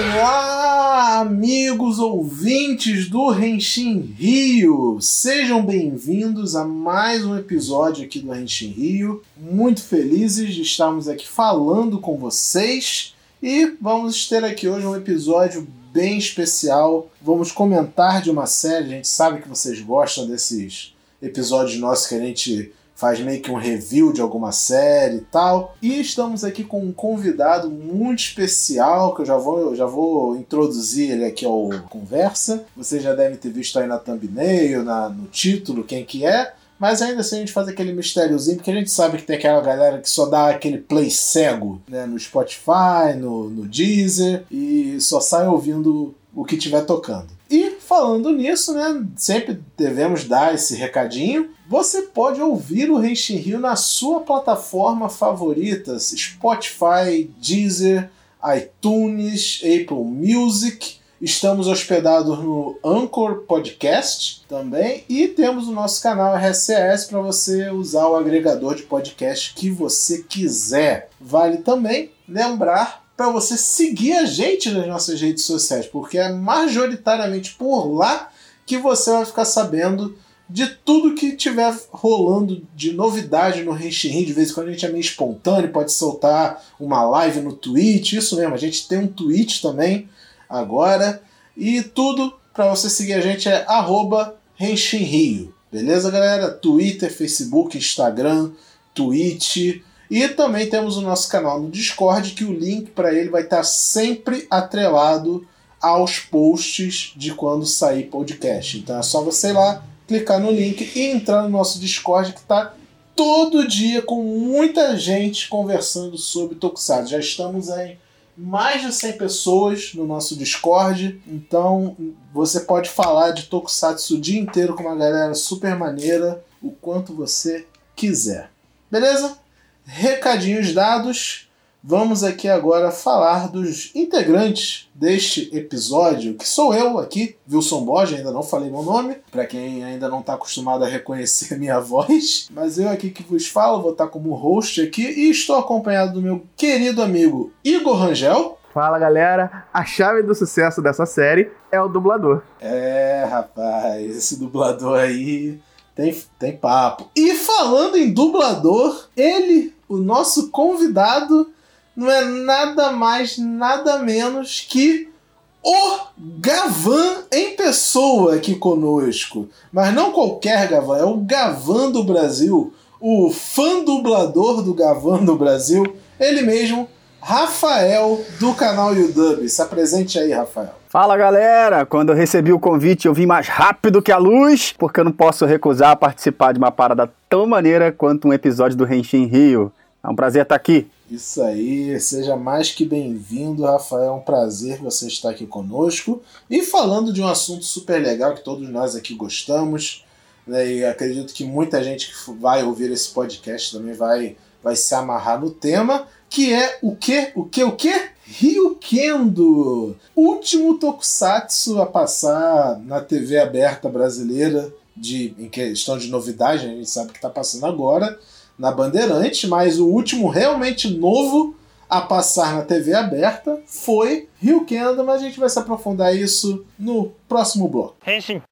Olá, amigos ouvintes do Renshin Rio! Sejam bem-vindos a mais um episódio aqui do Renshin Rio. Muito felizes de estarmos aqui falando com vocês e vamos ter aqui hoje um episódio bem especial. Vamos comentar de uma série, a gente sabe que vocês gostam desses episódios nossos que a gente faz meio que um review de alguma série e tal. E estamos aqui com um convidado muito especial que eu já vou, eu já vou introduzir ele aqui ao conversa. Você já deve ter visto aí na thumbnail, na, no título, quem que é. Mas ainda assim a gente faz aquele mistériozinho, porque a gente sabe que tem aquela galera que só dá aquele play cego né, no Spotify, no, no Deezer, e só sai ouvindo o que estiver tocando. E falando nisso, né, sempre devemos dar esse recadinho. Você pode ouvir o Renshin Rio na sua plataforma favorita, Spotify, Deezer, iTunes, Apple Music. Estamos hospedados no Anchor Podcast também e temos o nosso canal RCS para você usar o agregador de podcast que você quiser. Vale também lembrar para você seguir a gente nas nossas redes sociais, porque é majoritariamente por lá que você vai ficar sabendo de tudo que tiver rolando de novidade no Renshin De vez em quando a gente é meio espontâneo, pode soltar uma live no Twitch, isso mesmo, a gente tem um Twitch também agora. E tudo para você seguir a gente é Rio, beleza galera? Twitter, Facebook, Instagram, Twitch, e também temos o nosso canal no Discord, que o link para ele vai estar sempre atrelado aos posts de quando sair podcast. Então é só você ir lá, clicar no link e entrar no nosso Discord que está todo dia com muita gente conversando sobre Tokusatsu. Já estamos em mais de 100 pessoas no nosso Discord, então você pode falar de Tokusatsu o dia inteiro com uma galera super maneira, o quanto você quiser. Beleza? Recadinhos dados, vamos aqui agora falar dos integrantes deste episódio, que sou eu aqui, Wilson Borges, ainda não falei meu nome, para quem ainda não está acostumado a reconhecer minha voz, mas eu aqui que vos falo, vou estar tá como host aqui e estou acompanhado do meu querido amigo Igor Rangel. Fala galera, a chave do sucesso dessa série é o dublador. É, rapaz, esse dublador aí tem, tem papo. E falando em dublador, ele, o nosso convidado, não é nada mais, nada menos que o Gavan em pessoa aqui conosco. Mas não qualquer Gavan, é o Gavan do Brasil, o fã dublador do Gavan do Brasil, ele mesmo, Rafael do canal YouTube. Se apresente aí, Rafael. Fala galera! Quando eu recebi o convite, eu vim mais rápido que a luz, porque eu não posso recusar participar de uma parada tão maneira quanto um episódio do Renshin Rio. É um prazer estar aqui. Isso aí, seja mais que bem-vindo, Rafael. É um prazer você estar aqui conosco e falando de um assunto super legal que todos nós aqui gostamos. Né, e acredito que muita gente que vai ouvir esse podcast também vai, vai se amarrar no tema, que é o que? O que? O que? Ryukendo, último tokusatsu a passar na TV aberta brasileira de, em questão de novidade, a gente sabe que está passando agora na Bandeirante, mas o último realmente novo a passar na TV aberta foi Ryukendo, mas a gente vai se aprofundar isso no próximo bloco. Henshin.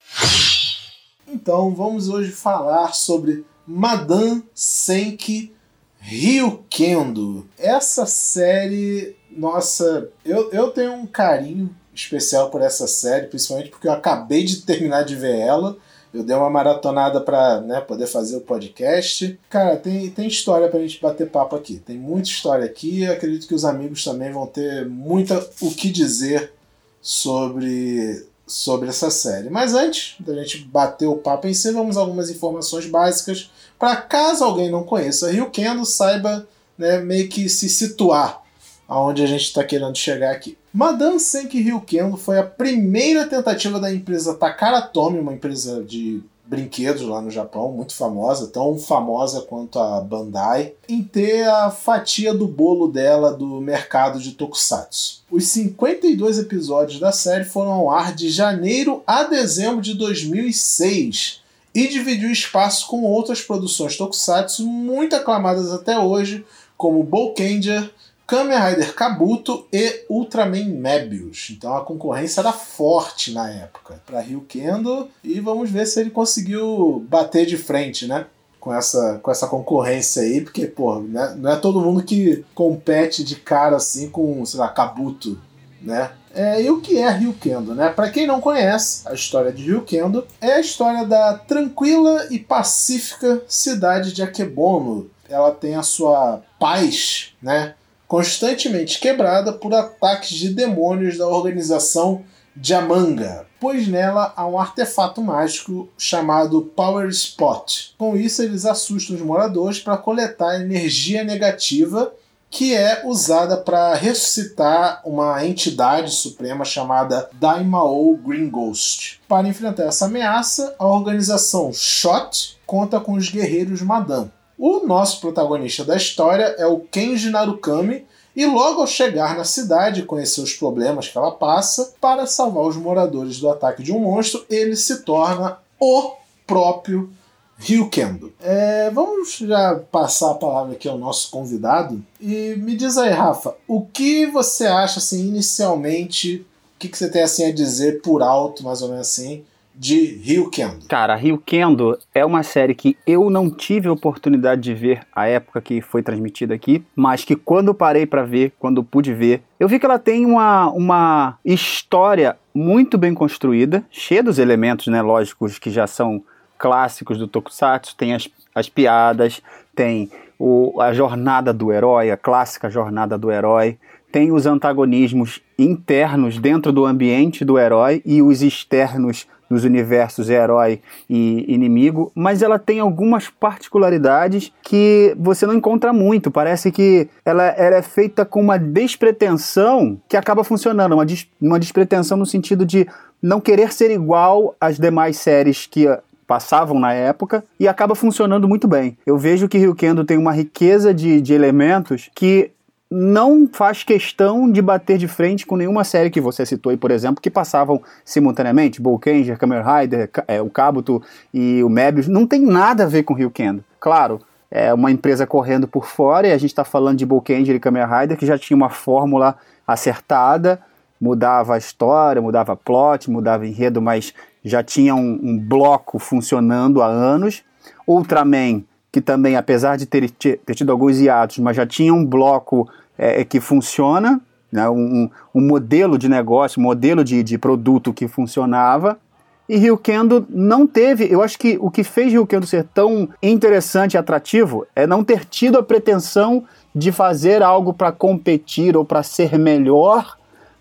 Então vamos hoje falar sobre Madame Senki Ryukendo. Essa série nossa, eu, eu tenho um carinho especial por essa série, principalmente porque eu acabei de terminar de ver ela. Eu dei uma maratonada para né, poder fazer o podcast. Cara, tem, tem história pra gente bater papo aqui. Tem muita história aqui. Eu acredito que os amigos também vão ter muita o que dizer sobre, sobre essa série. Mas antes da gente bater o papo em si, vamos algumas informações básicas para caso alguém não conheça Rio Kendo, saiba né, meio que se situar aonde a gente está querendo chegar aqui. Madame Senki Ryukendo foi a primeira tentativa da empresa Takara Tomy, uma empresa de brinquedos lá no Japão, muito famosa, tão famosa quanto a Bandai, em ter a fatia do bolo dela do mercado de tokusatsu. Os 52 episódios da série foram ao ar de janeiro a dezembro de 2006 e dividiu espaço com outras produções tokusatsu muito aclamadas até hoje, como Boukenger, Kamen Rider Kabuto e Ultraman Mebius. Então a concorrência era forte na época para Ryukendo e vamos ver se ele conseguiu bater de frente, né? Com essa, com essa concorrência aí, porque, pô, né, não é todo mundo que compete de cara assim com, sei lá, Kabuto, né? É, e o que é Ryukendo, né? Para quem não conhece a história de Ryukendo, é a história da tranquila e pacífica cidade de Akebono. Ela tem a sua paz, né? Constantemente quebrada por ataques de demônios da organização Jamanga, pois nela há um artefato mágico chamado Power Spot. Com isso, eles assustam os moradores para coletar energia negativa que é usada para ressuscitar uma entidade suprema chamada Daimao Green Ghost. Para enfrentar essa ameaça, a organização SHOT conta com os guerreiros Madan. O nosso protagonista da história é o Kenji Narukami, e logo ao chegar na cidade e conhecer os problemas que ela passa, para salvar os moradores do ataque de um monstro, ele se torna o próprio Ryukendo. É, vamos já passar a palavra aqui ao nosso convidado. E me diz aí, Rafa, o que você acha, assim, inicialmente, o que, que você tem assim a dizer por alto, mais ou menos assim, de Ryukendo? Cara, Ryukendo é uma série que eu não tive oportunidade de ver a época que foi transmitida aqui, mas que quando parei para ver, quando pude ver, eu vi que ela tem uma, uma história muito bem construída, cheia dos elementos, né, lógicos que já são clássicos do Tokusatsu, tem as, as piadas, tem o, a jornada do herói, a clássica jornada do herói, tem os antagonismos internos dentro do ambiente do herói e os externos nos universos herói e inimigo, mas ela tem algumas particularidades que você não encontra muito. Parece que ela, ela é feita com uma despretensão que acaba funcionando, uma, des, uma despretensão no sentido de não querer ser igual às demais séries que passavam na época e acaba funcionando muito bem. Eu vejo que Ryukendo tem uma riqueza de, de elementos que não faz questão de bater de frente com nenhuma série que você citou aí, por exemplo, que passavam simultaneamente, Bolkanger, Kamen Rider, é, o Kabuto e o Mebius, não tem nada a ver com Ryukendo. Claro, é uma empresa correndo por fora e a gente está falando de Bolkanger e Kamen Rider que já tinha uma fórmula acertada, mudava a história, mudava plot, mudava enredo, mas já tinha um, um bloco funcionando há anos. Ultraman, que também, apesar de ter, ter tido alguns hiatos, mas já tinha um bloco é, é, que funciona, né, um, um, modelo de negócio, um modelo de, de produto que funcionava. E Ryukendo não teve, eu acho que o que fez Ryukendo ser tão interessante e atrativo é não ter tido a pretensão de fazer algo para competir ou para ser melhor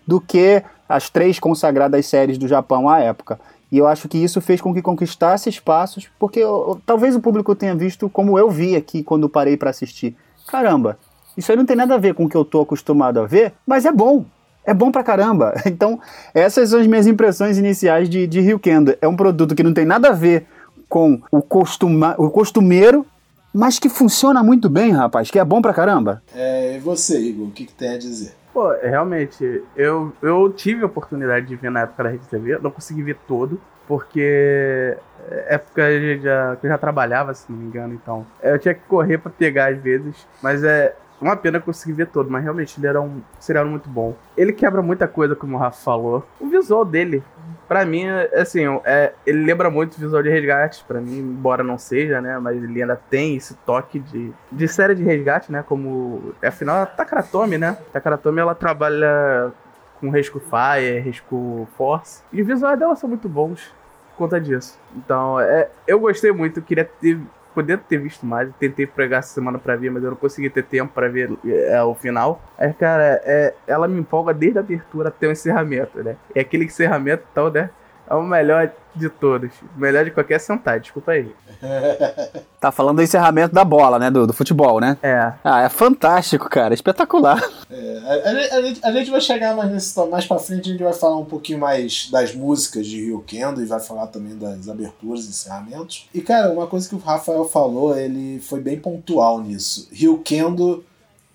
do que as três consagradas séries do Japão à época. E eu acho que isso fez com que conquistasse espaços, porque eu, talvez o público tenha visto como eu vi aqui quando parei para assistir. Caramba, isso aí não tem nada a ver com o que eu tô acostumado a ver, mas é bom. É bom pra caramba. Então, essas são as minhas impressões iniciais de, de Rio Kendo. É um produto que não tem nada a ver com o, costuma, o costumeiro, mas que funciona muito bem, rapaz, que é bom pra caramba. É, e você, Igor, o que, que tem a dizer? Pô, realmente, eu, eu tive a oportunidade de ver na época da Rede TV, não consegui ver todo, porque é época eu já, eu já trabalhava, se não me engano, então eu tinha que correr para pegar às vezes, mas é uma pena conseguir ver todo, mas realmente ele era um serial muito bom. Ele quebra muita coisa, como o Rafa falou. O visual dele Pra mim, assim, é, ele lembra muito o visual de resgate, pra mim, embora não seja, né? Mas ele ainda tem esse toque de, de série de resgate, né? Como. Afinal, a Takaratomi, né? A Takaratomi ela trabalha com Rescue Fire, Rescue Force. E os visuais dela são muito bons por conta disso. Então, é, eu gostei muito, queria ter poder ter visto mais. Tentei pregar essa semana pra ver, mas eu não consegui ter tempo pra ver é, o final. Aí, cara, é, ela me empolga desde a abertura até o encerramento, né? E aquele encerramento tal, né? É o melhor de todos. O melhor de qualquer sentar, desculpa aí. tá falando do encerramento da bola, né? Do, do futebol, né? É. Ah, é fantástico, cara. Espetacular. É, a, a, a, gente, a, gente vai chegar mais, nesse, mais pra frente, a gente vai falar um pouquinho mais das músicas de Rio Kendo e vai falar também das aberturas e encerramentos. E, cara, uma coisa que o Rafael falou, ele foi bem pontual nisso. Rio Kendo,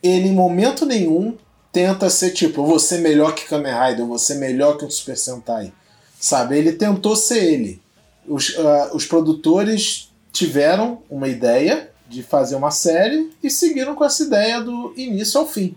ele em momento nenhum tenta ser tipo, eu vou ser melhor que Kamen Rider, eu vou ser melhor que o Super Sentai Sabe? Ele tentou ser ele. Os, uh, os produtores tiveram uma ideia de fazer uma série e seguiram com essa ideia do início ao fim.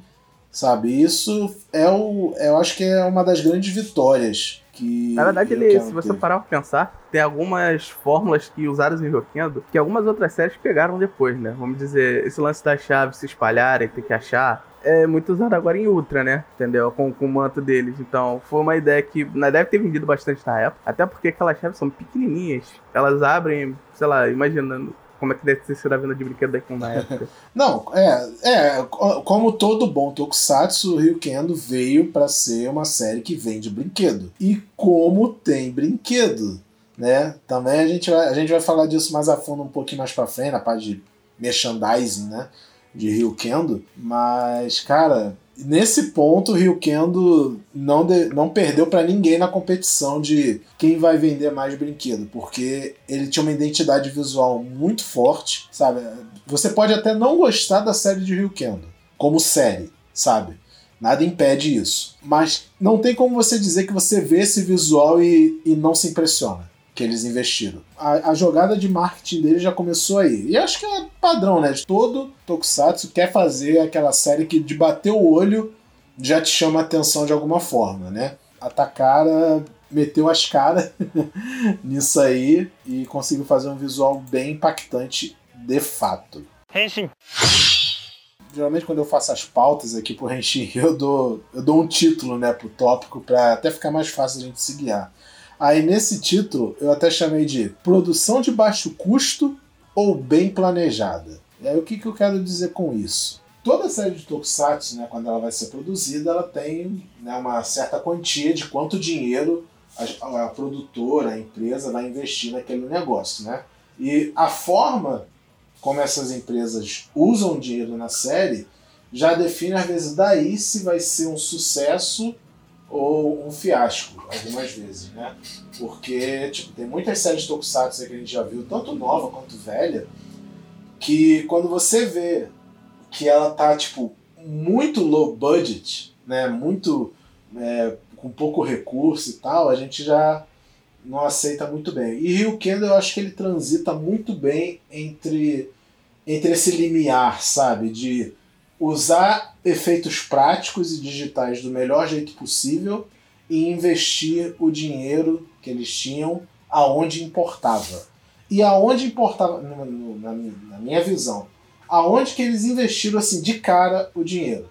sabe? Isso é o, eu acho que é uma das grandes vitórias que. Na verdade, ele, se você parar pra pensar, tem algumas fórmulas que usaram em Ryokendo que algumas outras séries pegaram depois, né? Vamos dizer, esse lance das chaves se espalharem, ter que achar. É muito usado agora em Ultra, né? Entendeu? Com, com o manto deles. Então, foi uma ideia que né, deve ter vendido bastante na época. Até porque aquelas chaves são pequenininhas. Elas abrem, sei lá, imaginando como é que deve ter sido a venda de brinquedo daqui na época. Não, é, é, como todo bom tokusatsu, o Ryukendo veio para ser uma série que vende brinquedo. E como tem brinquedo, né? Também a gente vai, a gente vai falar disso mais a fundo um pouquinho mais para frente, na parte de merchandising, né? De Ryukendo, mas cara, nesse ponto, o Rio Kendo não, de, não perdeu para ninguém na competição de quem vai vender mais brinquedo, porque ele tinha uma identidade visual muito forte, sabe? Você pode até não gostar da série de Rio Kendo, como série, sabe? Nada impede isso. Mas não tem como você dizer que você vê esse visual e, e não se impressiona que eles investiram. A, a, jogada de marketing dele já começou aí. E acho que é padrão, né? De todo Tokusatsu quer fazer aquela série que de bater o olho já te chama a atenção de alguma forma, né? A Takara meteu as caras nisso aí e conseguiu fazer um visual bem impactante de fato. Henshin. Geralmente quando eu faço as pautas aqui pro Henshin, eu dou, eu dou um título né, pro tópico para até ficar mais fácil a gente se guiar. Aí nesse título eu até chamei de produção de baixo custo ou bem planejada. E aí o que, que eu quero dizer com isso? Toda série de Tokusatsu, né, quando ela vai ser produzida, ela tem né, uma certa quantia de quanto dinheiro a, a produtora, a empresa vai investir naquele negócio, né? E a forma como essas empresas usam dinheiro na série já define às vezes daí se vai ser um sucesso ou um fiasco, algumas vezes, né? Porque tipo, tem muitas séries de Tokusatsu que a gente já viu, tanto nova quanto velha, que quando você vê que ela tá tipo muito low budget, né? Muito é, com pouco recurso e tal, a gente já não aceita muito bem. E Rio Kendo eu acho que ele transita muito bem entre entre esse limiar, sabe, de usar efeitos práticos e digitais do melhor jeito possível e investir o dinheiro que eles tinham aonde importava. E aonde importava, na, minha visão, aonde que eles investiram assim de cara o dinheiro?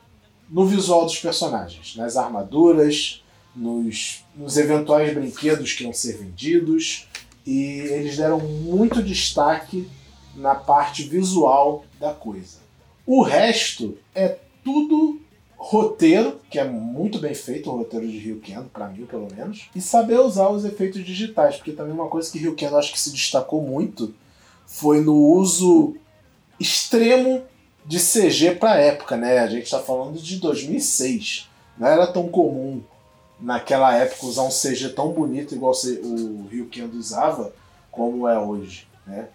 No visual dos personagens, nas armaduras, nos, nos eventuais brinquedos que iam ser vendidos, e eles deram muito destaque na parte visual da coisa. O resto é tudo roteiro, que é muito bem feito, o roteiro de Rio Kendo, para mim pelo menos, e saber usar os efeitos digitais, porque também uma coisa que Rio Kendo acho que se destacou muito foi no uso extremo de CG para época, né? A gente está falando de 2006. Não era tão comum naquela época usar um CG tão bonito igual o Rio Kendo usava como é hoje, né?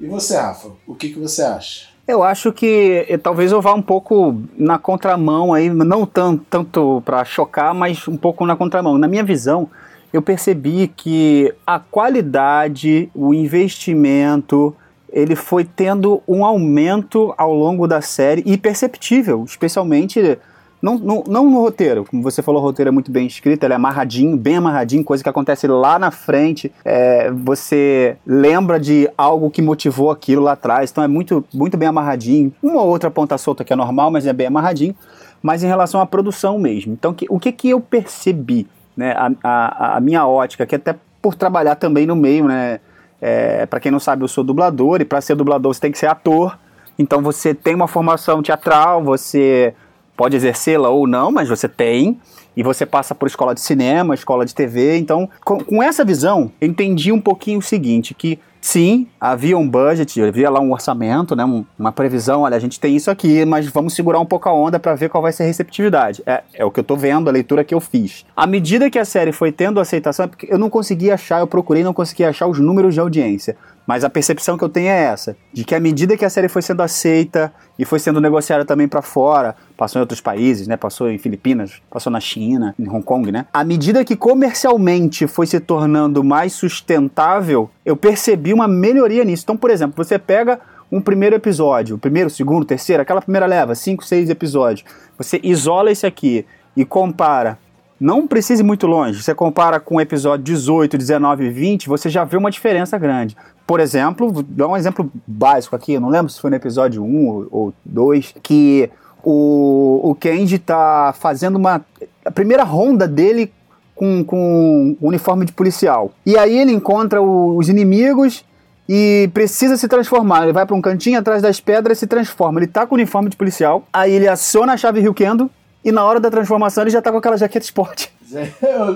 E você, Rafa, o que, que você acha? Eu acho que eh, talvez eu vá um pouco na contramão aí, não tanto, tanto para chocar, mas um pouco na contramão. Na minha visão, eu percebi que a qualidade, o investimento, ele foi tendo um aumento ao longo da série e perceptível, especialmente não, não, não no roteiro, como você falou, o roteiro é muito bem escrito, ele é amarradinho, bem amarradinho, coisa que acontece lá na frente. É, você lembra de algo que motivou aquilo lá atrás, então é muito, muito bem amarradinho. Uma ou outra ponta solta que é normal, mas é bem amarradinho. Mas em relação à produção mesmo. Então, que, o que, que eu percebi? Né, a, a, a minha ótica, que até por trabalhar também no meio, né? É, para quem não sabe, eu sou dublador, e para ser dublador você tem que ser ator. Então você tem uma formação teatral, você pode exercê-la ou não, mas você tem, e você passa por escola de cinema, escola de TV. Então, com, com essa visão, eu entendi um pouquinho o seguinte: que sim, havia um budget, havia lá um orçamento, né, uma previsão, olha, a gente tem isso aqui, mas vamos segurar um pouco a onda para ver qual vai ser a receptividade. É, é o que eu tô vendo, a leitura que eu fiz. À medida que a série foi tendo aceitação, é porque eu não consegui achar, eu procurei, não consegui achar os números de audiência. Mas a percepção que eu tenho é essa, de que à medida que a série foi sendo aceita e foi sendo negociada também para fora, passou em outros países, né? Passou em Filipinas, passou na China, em Hong Kong, né? À medida que comercialmente foi se tornando mais sustentável, eu percebi uma melhoria nisso. Então, por exemplo, você pega um primeiro episódio, o primeiro, segundo, terceiro, aquela primeira leva, cinco, seis episódios, você isola esse aqui e compara, não precise ir muito longe, você compara com o episódio 18, 19 e 20, você já vê uma diferença grande. Por exemplo, vou dar um exemplo básico aqui, eu não lembro se foi no episódio 1 ou 2, que o, o Kenji está fazendo uma. A primeira ronda dele com, com uniforme de policial. E aí ele encontra o, os inimigos e precisa se transformar. Ele vai para um cantinho atrás das pedras e se transforma. Ele tá com o uniforme de policial, aí ele aciona a chave Ryukendo e na hora da transformação ele já tá com aquela jaqueta esporte.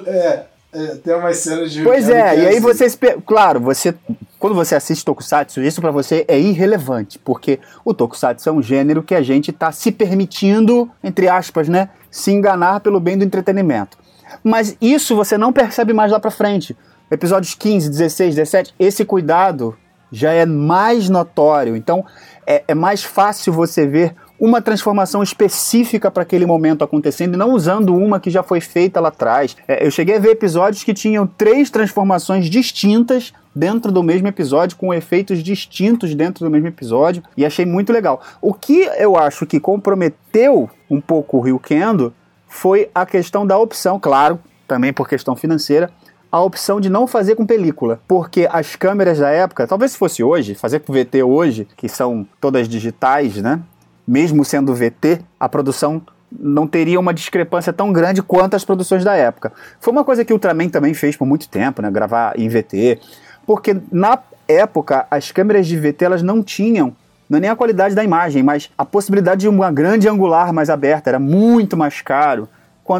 É, é, tem umas cenas de. Pois é, e aí assim. você. Claro, você. Quando você assiste Tokusatsu, isso para você é irrelevante, porque o Tokusatsu é um gênero que a gente tá se permitindo, entre aspas, né? Se enganar pelo bem do entretenimento. Mas isso você não percebe mais lá pra frente. Episódios 15, 16, 17, esse cuidado já é mais notório. Então é, é mais fácil você ver uma transformação específica para aquele momento acontecendo e não usando uma que já foi feita lá atrás. É, eu cheguei a ver episódios que tinham três transformações distintas dentro do mesmo episódio, com efeitos distintos dentro do mesmo episódio, e achei muito legal. O que eu acho que comprometeu um pouco o Rio Kendo foi a questão da opção, claro, também por questão financeira, a opção de não fazer com película, porque as câmeras da época, talvez se fosse hoje, fazer com VT hoje, que são todas digitais, né? Mesmo sendo VT, a produção não teria uma discrepância tão grande quanto as produções da época. Foi uma coisa que o Ultraman também fez por muito tempo, né? Gravar em VT, porque na época as câmeras de VT elas não tinham não é nem a qualidade da imagem, mas a possibilidade de uma grande angular mais aberta era muito mais caro.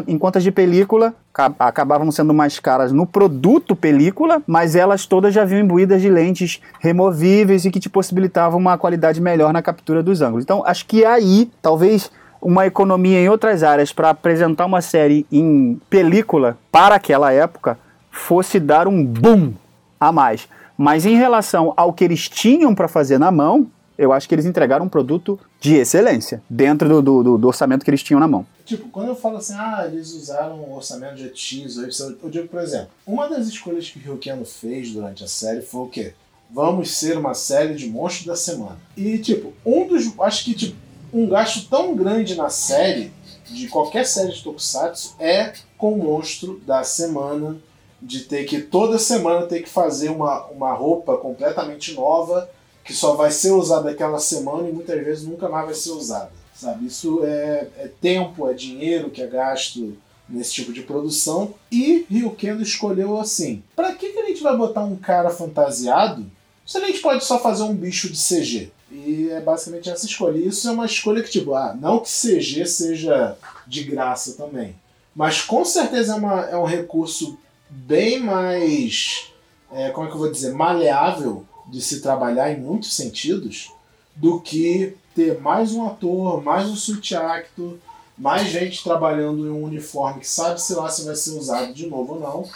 Enquanto as de película acabavam sendo mais caras no produto película, mas elas todas já vinham imbuídas de lentes removíveis e que te possibilitavam uma qualidade melhor na captura dos ângulos. Então, acho que aí, talvez uma economia em outras áreas para apresentar uma série em película para aquela época fosse dar um boom a mais. Mas em relação ao que eles tinham para fazer na mão, eu acho que eles entregaram um produto de excelência, dentro do, do, do, orçamento que eles tinham na mão. Tipo, quando eu falo assim, ah, eles usaram um orçamento de X, eu digo, por exemplo, uma das escolhas que o Ryukeno fez durante a série foi o quê? Vamos ser uma série de monstros da semana. E, tipo, um dos. Acho que, tipo, um gasto tão grande na série, de qualquer série de Tokusatsu, é com o monstro da semana, de ter que toda semana ter que fazer uma, uma roupa completamente nova que só vai ser usada aquela semana e muitas vezes nunca mais vai ser usada. Sabe? Isso é, é tempo, é dinheiro que é gasto nesse tipo de produção. E Ryukendo escolheu assim: para que, que a gente vai botar um cara fantasiado se a gente pode só fazer um bicho de CG? E é basicamente essa escolha. E isso é uma escolha que, tipo, ah, não que CG seja de graça também. Mas com certeza é, uma, é um recurso bem mais. É, como é que eu vou dizer? Maleável de se trabalhar em muitos sentidos do que ter mais um ator, mais um suit actor, mais gente trabalhando em um uniforme que sabe se lá se vai ser usado de novo ou não.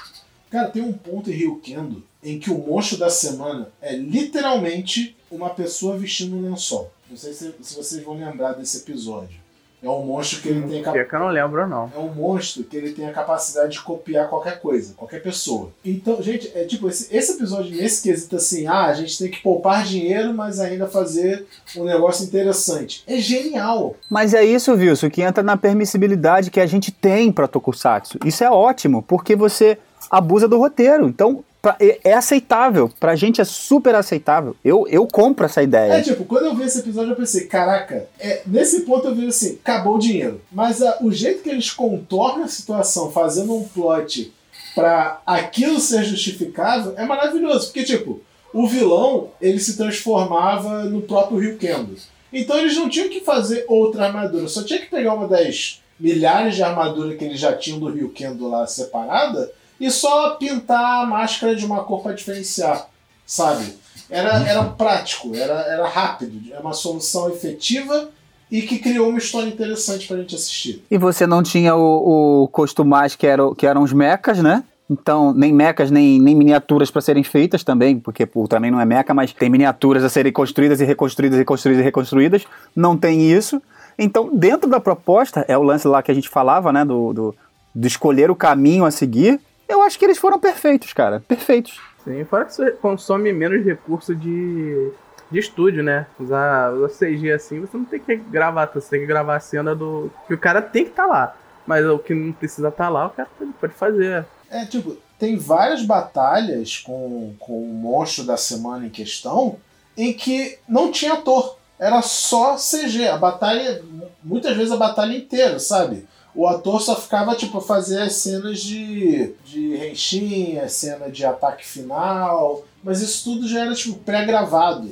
Cara, tem um ponto em Rio Kendo em que o monstro da semana é literalmente uma pessoa vestindo um lençol. Não sei se, se vocês vão lembrar desse episódio. É um monstro que ele tem cap... que eu não lembro, não. É um monstro que ele tem a capacidade de copiar qualquer coisa, qualquer pessoa. Então, gente, é tipo, esse, esse episódio nesse quesito assim, ah, a gente tem que poupar dinheiro, mas ainda fazer um negócio interessante. É genial. Mas é isso, Wilson, que entra na permissibilidade que a gente tem para Tokusatsu. Isso é ótimo, porque você abusa do roteiro. Então, pra, é, é, aceitável. Pra gente é super aceitável. Eu, eu compro essa ideia. É tipo, quando eu vi esse episódio, eu pensei, caraca, é, nesse ponto eu vi assim, acabou o dinheiro. Mas a, o jeito que eles contornam a situação, fazendo um plot para aquilo ser justificável, é maravilhoso. Porque, tipo, o vilão, ele se transformava no próprio Rio Kendo. Então eles não tinham que fazer outra armadura, só tinha que pegar uma das milhares de armaduras que eles já tinham do Rio Kendo lá separada e só pintar a máscara de uma cor para diferenciar, sabe? Era, era prático, era, era rápido, é uma solução efetiva e que criou uma história interessante pra gente assistir. E você não tinha o, o costumais que, era, que eram os mecas, né? Então, nem mecas, nem, nem miniaturas para serem feitas também, porque o também não é meca, mas tem miniaturas a serem construídas e reconstruídas, reconstruídas e reconstruídas. Não tem isso. Então, dentro da proposta, é o lance lá que a gente falava, né? Do, do, de escolher o caminho a seguir. Eu acho que eles foram perfeitos, cara. Perfeitos. Sim, fora que você consome menos recurso de de estúdio, né? Usar, usar CG assim, você não tem que gravar, você tem que gravar a cena do. que o cara tem que estar tá lá. Mas o que não precisa estar tá lá, o cara pode fazer. É, tipo, tem várias batalhas com, com o monstro da semana em questão em que não tinha ator. Era só CG. A batalha, muitas vezes a batalha inteira, sabe? O ator só ficava, tipo, fazer as cenas de, de Henshin, a cena de ataque final, mas isso tudo já era, tipo, pré-gravado,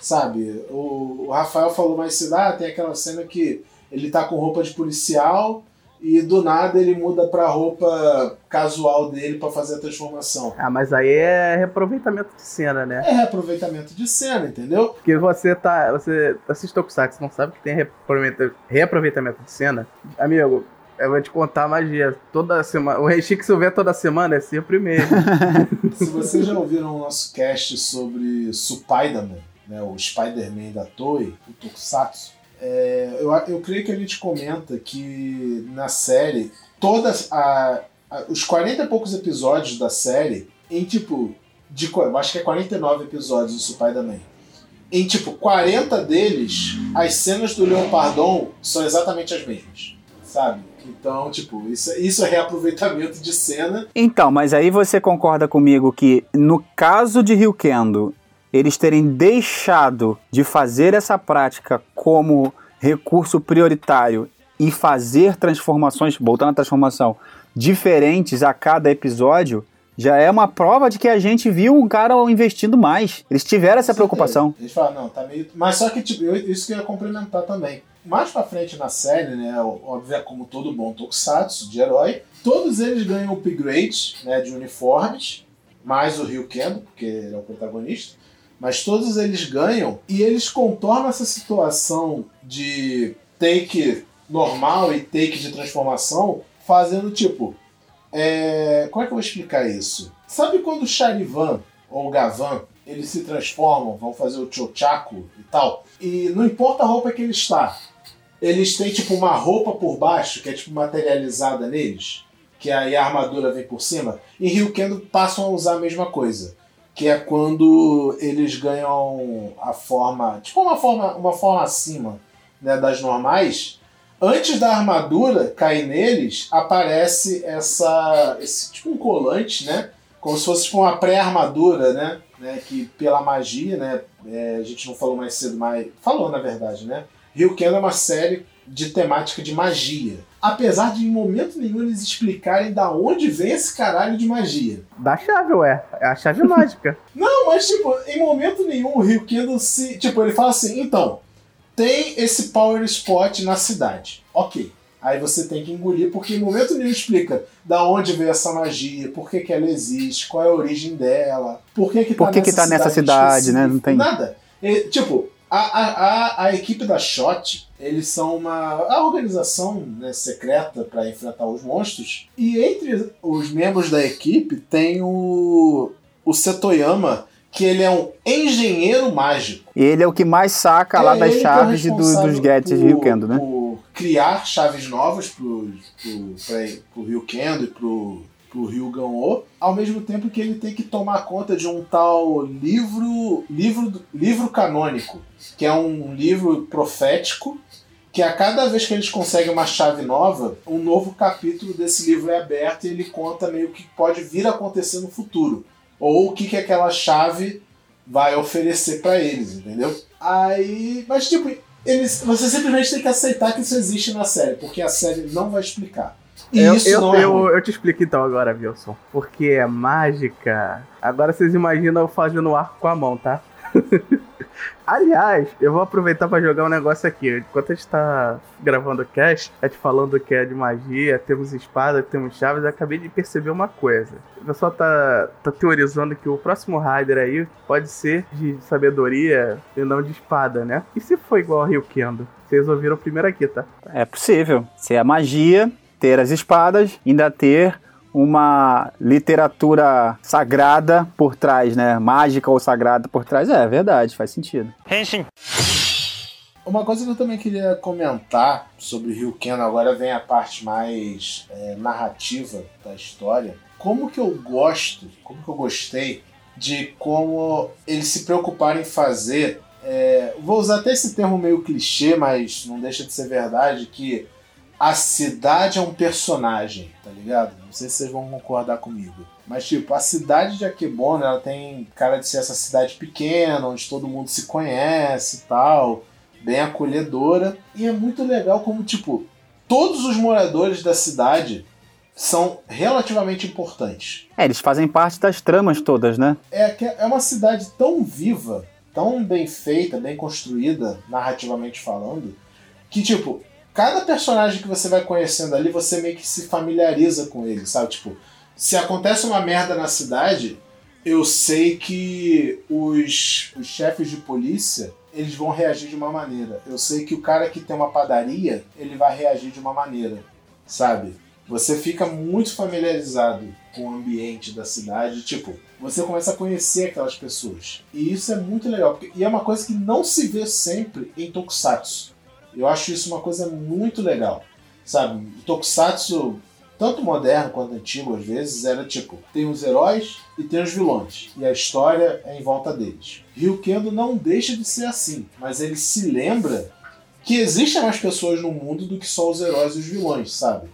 sabe? O, o Rafael falou mais cedo, ah, tem aquela cena que ele tá com roupa de policial e do nada ele muda pra roupa casual dele para fazer a transformação. Ah, mas aí é reaproveitamento de cena, né? É reaproveitamento de cena, entendeu? Porque você tá. Você assiste Tokusatsu, não sabe que tem reaproveitamento de cena. Amigo, eu vou te contar a magia. Toda semana. O Reishi que vê toda semana é sempre mesmo. Se vocês já ouviram o nosso cast sobre Supaidaman, né, o Spider-Man da Toei, o Tokusatsu, é, eu, eu creio que a gente comenta que na série, todas a, a, os 40 e poucos episódios da série, em tipo. De, eu acho que é 49 episódios do Supaidaman. Em tipo, 40 deles, as cenas do Leopardon são exatamente as mesmas. Sabe? Então, tipo, isso, isso é reaproveitamento de cena. Então, mas aí você concorda comigo que no caso de Ryukendo, eles terem deixado de fazer essa prática como recurso prioritário e fazer transformações, voltando à transformação, diferentes a cada episódio, já é uma prova de que a gente viu um cara investindo mais. Eles tiveram essa preocupação. Eles falaram, não, tá meio. Mas só que, tipo, isso que eu ia complementar também mais pra frente na série, né, óbvio, é como todo bom Tokusatsu de herói, todos eles ganham upgrade né, de uniformes, mais o Ryu Kendo, porque ele é o protagonista, mas todos eles ganham e eles contornam essa situação de take normal e take de transformação fazendo tipo. É... Como é que eu vou explicar isso? Sabe quando o Charivan ou o Gavan eles se transformam, vão fazer o Chochaku e tal, e não importa a roupa que ele está, eles têm tipo uma roupa por baixo, que é tipo materializada neles, que aí a armadura vem por cima. Em Ryukendo passam a usar a mesma coisa, que é quando eles ganham a forma, tipo uma forma, uma forma acima né, das normais. Antes da armadura cair neles, aparece essa esse tipo um colante, né? Como se fosse tipo uma pré-armadura, né? né? Que pela magia, né? É, a gente não falou mais cedo, mas falou na verdade, né? Ryuken é uma série de temática de magia. Apesar de em momento nenhum eles explicarem da onde vem esse caralho de magia. Da chave, ué. É a chave mágica. Não, mas tipo, em momento nenhum o Ryukendo se. Tipo, ele fala assim, então, tem esse power spot na cidade. Ok. Aí você tem que engolir, porque em momento nenhum explica da onde veio essa magia, por que, que ela existe, qual é a origem dela, por que, que por tá, que nessa, que tá cidade nessa cidade, né? Não tem nada. E, tipo, a, a, a, a, equipe da SHOT, eles são uma a organização né, secreta para enfrentar os monstros. E entre os membros da equipe tem o, o Setoyama, que ele é um engenheiro mágico. E ele é o que mais saca é lá das é chaves é do, dos gadgets de Ryukendo, né? Por criar chaves novas pro, pro, pra, pro Ryukendo e pro pro Ryugan-O, ao mesmo tempo que ele tem que tomar conta de um tal livro, livro, livro canônico, que é um livro profético que a cada vez que eles conseguem uma chave nova, um novo capítulo desse livro é aberto e ele conta meio que pode vir a acontecer no futuro. Ou o que, que aquela chave vai oferecer para eles, entendeu? Aí. Mas tipo, eles, você simplesmente tem que aceitar que isso existe na série, porque a série não vai explicar. Eu, isso eu, é eu, eu, te explico então agora, Wilson. Porque é mágica. Agora vocês imaginam eu fazendo arco com a mão, tá? Aliás, eu vou aproveitar para jogar um negócio aqui. Enquanto a gente tá gravando o cast, a gente falando que é de magia, temos espada, temos chaves, eu acabei de perceber uma coisa. O pessoal tá, tá teorizando que o próximo Rider aí pode ser de sabedoria e não de espada, né? E se for igual ao Ryukendo? Vocês ouviram primeiro aqui, tá? É possível. Se é magia, ter as espadas, ainda ter uma literatura sagrada por trás, né? Mágica ou sagrada por trás. É, é verdade, faz sentido. Henshin. Uma coisa que eu também queria comentar sobre Ryuken, agora vem a parte mais é, narrativa da história. Como que eu gosto, como que eu gostei de como eles se preocuparem em fazer É, vou usar até esse termo meio clichê, mas não deixa de ser verdade, que a cidade é um personagem, tá ligado? Não sei se vocês vão concordar comigo. Mas, tipo, a cidade de Akebono, ela tem cara de ser essa cidade pequena, onde todo mundo se conhece e tal, bem acolhedora. E é muito legal como, tipo, todos os moradores da cidade são relativamente importantes. É, eles fazem parte das tramas todas, né? É, é uma cidade tão viva, tão bem feita, bem construída, narrativamente falando, que, tipo, cada personagem que você vai conhecendo ali, você meio que se familiariza com ele, sabe? Tipo, se acontece uma merda na cidade, eu sei que os, os chefes de polícia eles vão reagir de uma maneira. Eu sei que o cara que tem uma padaria, ele vai reagir de uma maneira, sabe? Você fica muito familiarizado com o ambiente da cidade, tipo, você começa a conhecer aquelas pessoas. E isso é muito legal, porque, e é uma coisa que não se vê sempre em Tokusatsu. Eu acho isso uma coisa muito legal, sabe? O Tokusatsu tanto moderno quanto antigo, às vezes, era tipo: tem os heróis e tem os vilões, e a história é em volta deles. Ryukendo não deixa de ser assim, mas ele se lembra que existem mais pessoas no mundo do que só os heróis e os vilões, sabe?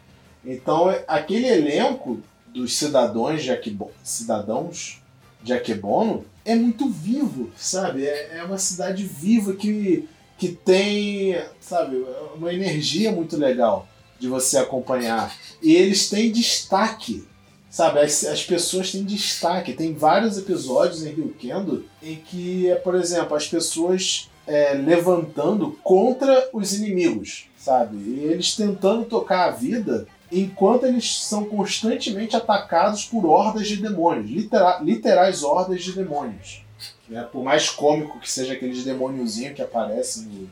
Então, aquele elenco dos cidadãos de Akebono, cidadãos de Akebono é muito vivo, sabe? É, é uma cidade viva que, que tem, sabe, uma energia muito legal de você acompanhar. E eles têm destaque, sabe? As, as pessoas têm destaque. Tem vários episódios em Rio Kendo em que, por exemplo, as pessoas é, levantando contra os inimigos, sabe? E eles tentando tocar a vida enquanto eles são constantemente atacados por hordas de demônios, litera literais hordas de demônios. Né? Por mais cômico que seja aqueles demôniozinhos que aparecem no,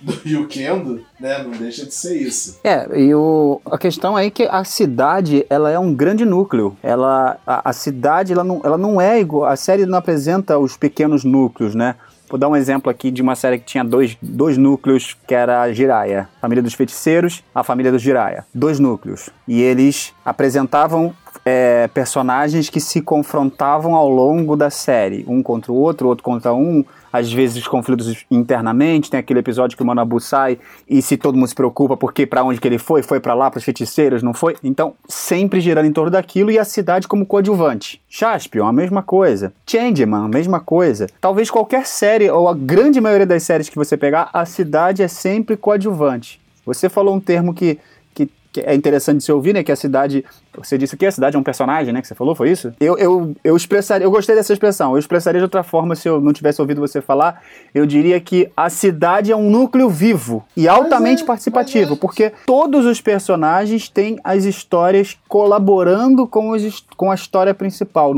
do Yukendo, né? Não deixa de ser isso. É, e o, a questão é que a cidade, ela é um grande núcleo. Ela, a, a cidade, ela não, ela não é igual, a série não apresenta os pequenos núcleos, né? Vou dar um exemplo aqui de uma série que tinha dois, dois núcleos, que era a Jiraiya. Família dos Feiticeiros, a família dos Jiraiya. Dois núcleos. E eles apresentavam é, personagens que se confrontavam ao longo da série. Um contra o outro, outro contra um às vezes os conflitos internamente, tem aquele episódio que o Manabu sai e se todo mundo se preocupa porque para onde que ele foi, foi para lá, para os feiticeiros, não foi? Então, sempre girando em torno daquilo e a cidade como coadjuvante. Jaspion, a mesma coisa. Changeman, a mesma coisa. Talvez qualquer série, ou a grande maioria das séries que você pegar, a cidade é sempre coadjuvante. Você falou um termo que que é interessante de se ouvir, né? Que a cidade. Você disse que a cidade é um personagem, né? Que você falou, foi isso? Eu, eu, eu expressaria. Eu gostei dessa expressão. Eu expressaria de outra forma se eu não tivesse ouvido você falar. Eu diria que a cidade é um núcleo vivo e altamente é, participativo, é. porque todos os personagens têm as histórias colaborando com, os, com a história principal.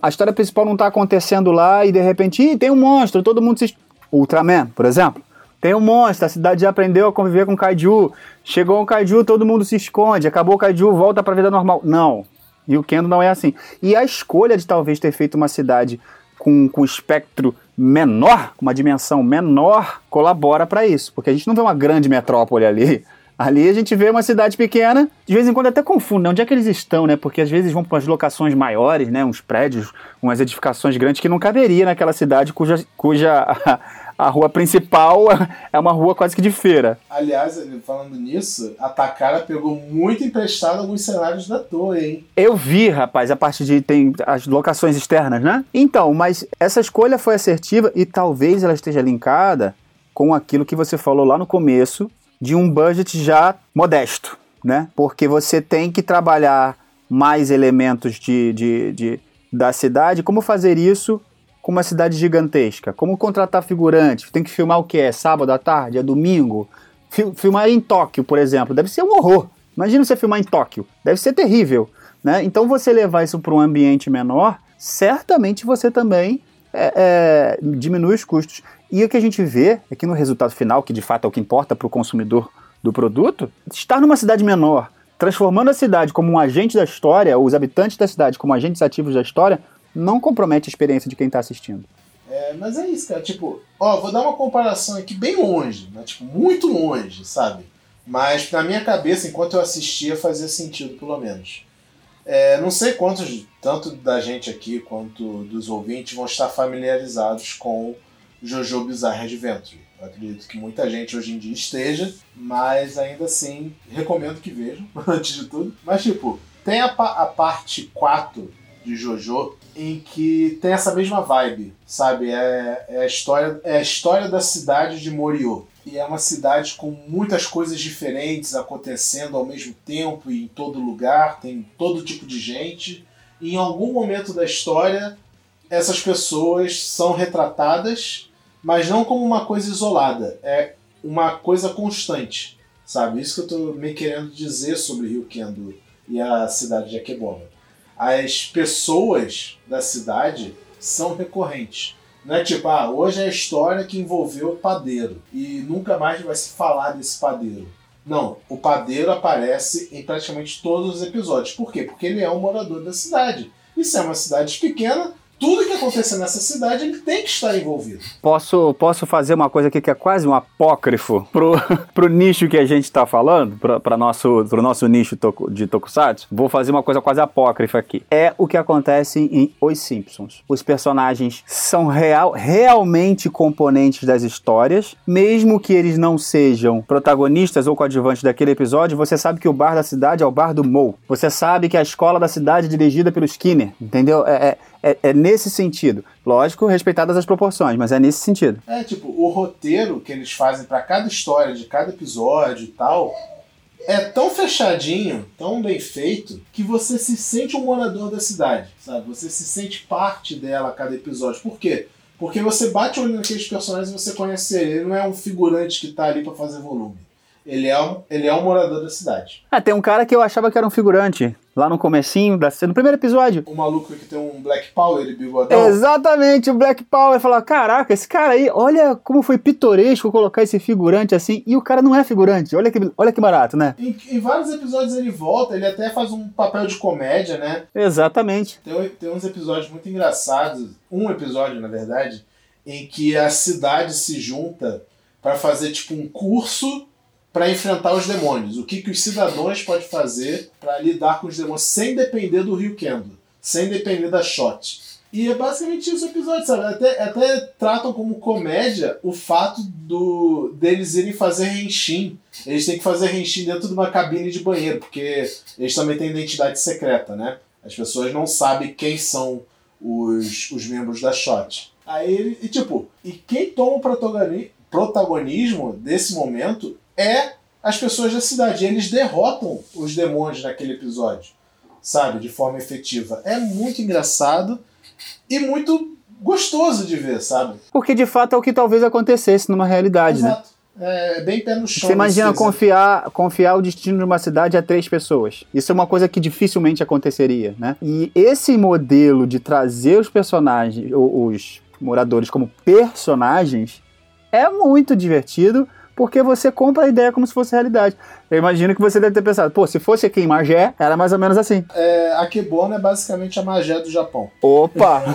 A história principal não está acontecendo lá e de repente, Ih, tem um monstro, todo mundo se. Ultraman, por exemplo. Tem um monstro, a cidade já aprendeu a conviver com kaiju. Chegou um kaiju, todo mundo se esconde. Acabou o kaiju, volta para a vida normal. Não. E o Kendo não é assim. E a escolha de talvez ter feito uma cidade com, com espectro menor, com uma dimensão menor, colabora para isso. Porque a gente não vê uma grande metrópole ali. Ali a gente vê uma cidade pequena, de vez em quando até confunde, né? onde é que eles estão, né? Porque às vezes vão para umas locações maiores, né? Uns prédios, umas edificações grandes que não caberia naquela cidade cuja, cuja a rua principal é uma rua quase que de feira. Aliás, falando nisso, a Takara pegou muito emprestado alguns cenários da torre, hein? Eu vi, rapaz, a parte de. tem as locações externas, né? Então, mas essa escolha foi assertiva e talvez ela esteja linkada com aquilo que você falou lá no começo de um budget já modesto, né? Porque você tem que trabalhar mais elementos de, de, de da cidade. Como fazer isso com uma cidade gigantesca? Como contratar figurante? Tem que filmar o que? É sábado à tarde? É domingo? Filmar em Tóquio, por exemplo, deve ser um horror. Imagina você filmar em Tóquio, deve ser terrível. Né? Então você levar isso para um ambiente menor, certamente você também é, é, diminui os custos. E o que a gente vê é que no resultado final, que de fato é o que importa para o consumidor do produto, estar numa cidade menor, transformando a cidade como um agente da história, os habitantes da cidade como agentes ativos da história, não compromete a experiência de quem está assistindo. É, mas é isso, cara. Tipo, ó, vou dar uma comparação aqui bem longe, né? Tipo, muito longe, sabe? Mas na minha cabeça, enquanto eu assistia, fazia sentido, pelo menos. É, não sei quantos, tanto da gente aqui quanto dos ouvintes, vão estar familiarizados com JoJo Bizarre Adventure. Eu acredito que muita gente hoje em dia esteja, mas ainda assim recomendo que vejam, antes de tudo. Mas tipo, tem a, a parte 4 de JoJo em que tem essa mesma vibe, sabe? É, é, a, história, é a história da cidade de Morio. E é uma cidade com muitas coisas diferentes acontecendo ao mesmo tempo e em todo lugar, tem todo tipo de gente. E em algum momento da história, essas pessoas são retratadas, mas não como uma coisa isolada, é uma coisa constante, sabe? Isso que eu estou me querendo dizer sobre Rio Kendo e a cidade de Akeboma. As pessoas da cidade são recorrentes. Não é tipo, ah, hoje é a história que envolveu o padeiro e nunca mais vai se falar desse padeiro. Não, o padeiro aparece em praticamente todos os episódios. Por quê? Porque ele é um morador da cidade. E se é uma cidade pequena, tudo que acontecer nessa cidade ele tem que estar envolvido. Posso, posso fazer uma coisa aqui que é quase um apócrifo pro, pro nicho que a gente está falando, para nosso pro nosso nicho de Tokusatsu? Vou fazer uma coisa quase apócrifa aqui. É o que acontece em Os Simpsons. Os personagens são real, realmente componentes das histórias, mesmo que eles não sejam protagonistas ou coadjuvantes daquele episódio, você sabe que o bar da cidade é o bar do Mo. Você sabe que a escola da cidade é dirigida pelo Skinner, entendeu? É, é, é, é, nesse sentido. Lógico, respeitadas as proporções, mas é nesse sentido. É, tipo, o roteiro que eles fazem para cada história, de cada episódio e tal, é tão fechadinho, tão bem feito, que você se sente um morador da cidade, sabe? Você se sente parte dela a cada episódio. Por quê? Porque você bate o olho naqueles personagens e você conhece ele. Ele não é um figurante que tá ali para fazer volume. Ele é, um, ele é um morador da cidade. Ah, tem um cara que eu achava que era um figurante. Lá no comecinho, da, no primeiro episódio. O maluco que tem um Black Power e bigodão. Exatamente, o Black Power. Falar, caraca, esse cara aí, olha como foi pitoresco colocar esse figurante assim. E o cara não é figurante. Olha que, olha que barato, né? Em, em vários episódios ele volta, ele até faz um papel de comédia, né? Exatamente. Tem, tem uns episódios muito engraçados. Um episódio, na verdade, em que a cidade se junta para fazer tipo um curso para enfrentar os demônios. O que, que os cidadãos podem fazer para lidar com os demônios sem depender do Rio Kendo, sem depender da shot. E é basicamente isso o episódio, sabe? Até, até tratam como comédia o fato do deles irem fazer renshin. Eles têm que fazer renshin dentro de uma cabine de banheiro, porque eles também têm identidade secreta, né? As pessoas não sabem quem são os, os membros da shot. Aí, e tipo, e quem toma o protagonismo desse momento é as pessoas da cidade. Eles derrotam os demônios naquele episódio, sabe? De forma efetiva. É muito engraçado e muito gostoso de ver, sabe? Porque de fato é o que talvez acontecesse numa realidade, né? Exato. né? É bem pé no chão. Você imagina confiar, confiar o destino de uma cidade a três pessoas. Isso é uma coisa que dificilmente aconteceria, né? E esse modelo de trazer os personagens, os moradores como personagens, é muito divertido porque você compra a ideia como se fosse realidade. Eu imagino que você deve ter pensado, pô, se fosse aqui em Magé, era mais ou menos assim. É, a Kebono é basicamente a Magé do Japão. Opa!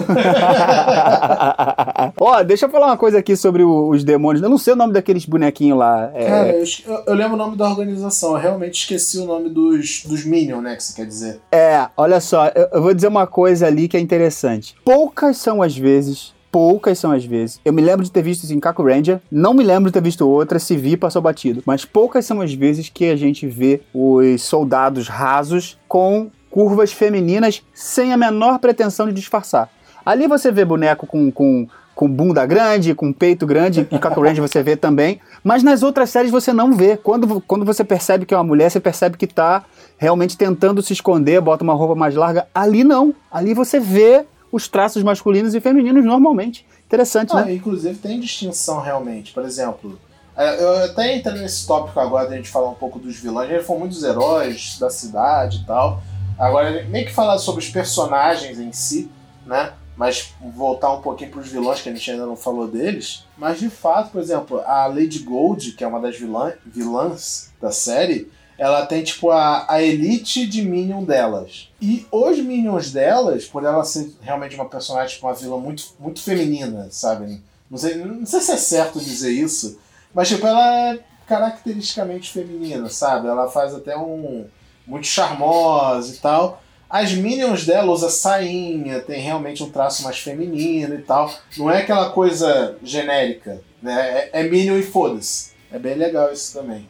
Ó, deixa eu falar uma coisa aqui sobre o, os demônios. Eu não sei o nome daqueles bonequinhos lá. É... Cara, eu, eu, lembro o nome da organização. Eu realmente esqueci o nome dos, dos Minions, né, que você quer dizer. É, olha só, eu, eu vou dizer uma coisa ali que é interessante. Poucas são as vezes poucas são as vezes. Eu me lembro de ter visto isso em Kaku Ranger, não me lembro de ter visto outra, se vi, passou batido. Mas poucas são as vezes que a gente vê os soldados rasos com curvas femininas sem a menor pretensão de disfarçar. Ali você vê boneco com, com, com bunda grande, com peito grande, em Kaku Ranger você vê também, mas nas outras séries você não vê. Quando, quando você percebe que é uma mulher, você percebe que tá realmente tentando se esconder, bota uma roupa mais larga. Ali não. Ali você vê os traços masculinos e femininos normalmente. Interessante, ah, né? Inclusive tem distinção realmente. Por exemplo, é, eu até entrei nesse tópico agora de a gente falar um pouco dos vilões. Ele foi muitos heróis da cidade e tal. Agora, nem que falar sobre os personagens em si, né? Mas voltar um pouquinho para os vilões, que a gente ainda não falou deles. Mas de fato, por exemplo, a Lady Gold, que é uma das vilã, vilãs da série, ela tem tipo a, a elite de Minion delas. E os Minions delas, por ela ser realmente uma personagem, tipo, uma vilã muito, muito feminina, sabe? Não sei, não sei se é certo dizer isso, mas tipo, ela é caracteristicamente feminina, sabe? Ela faz até um. muito charmosa e tal. As minions dela usa sainha, tem realmente um traço mais feminino e tal. Não é aquela coisa genérica, né? É, é minion e foda-se. É bem legal isso também.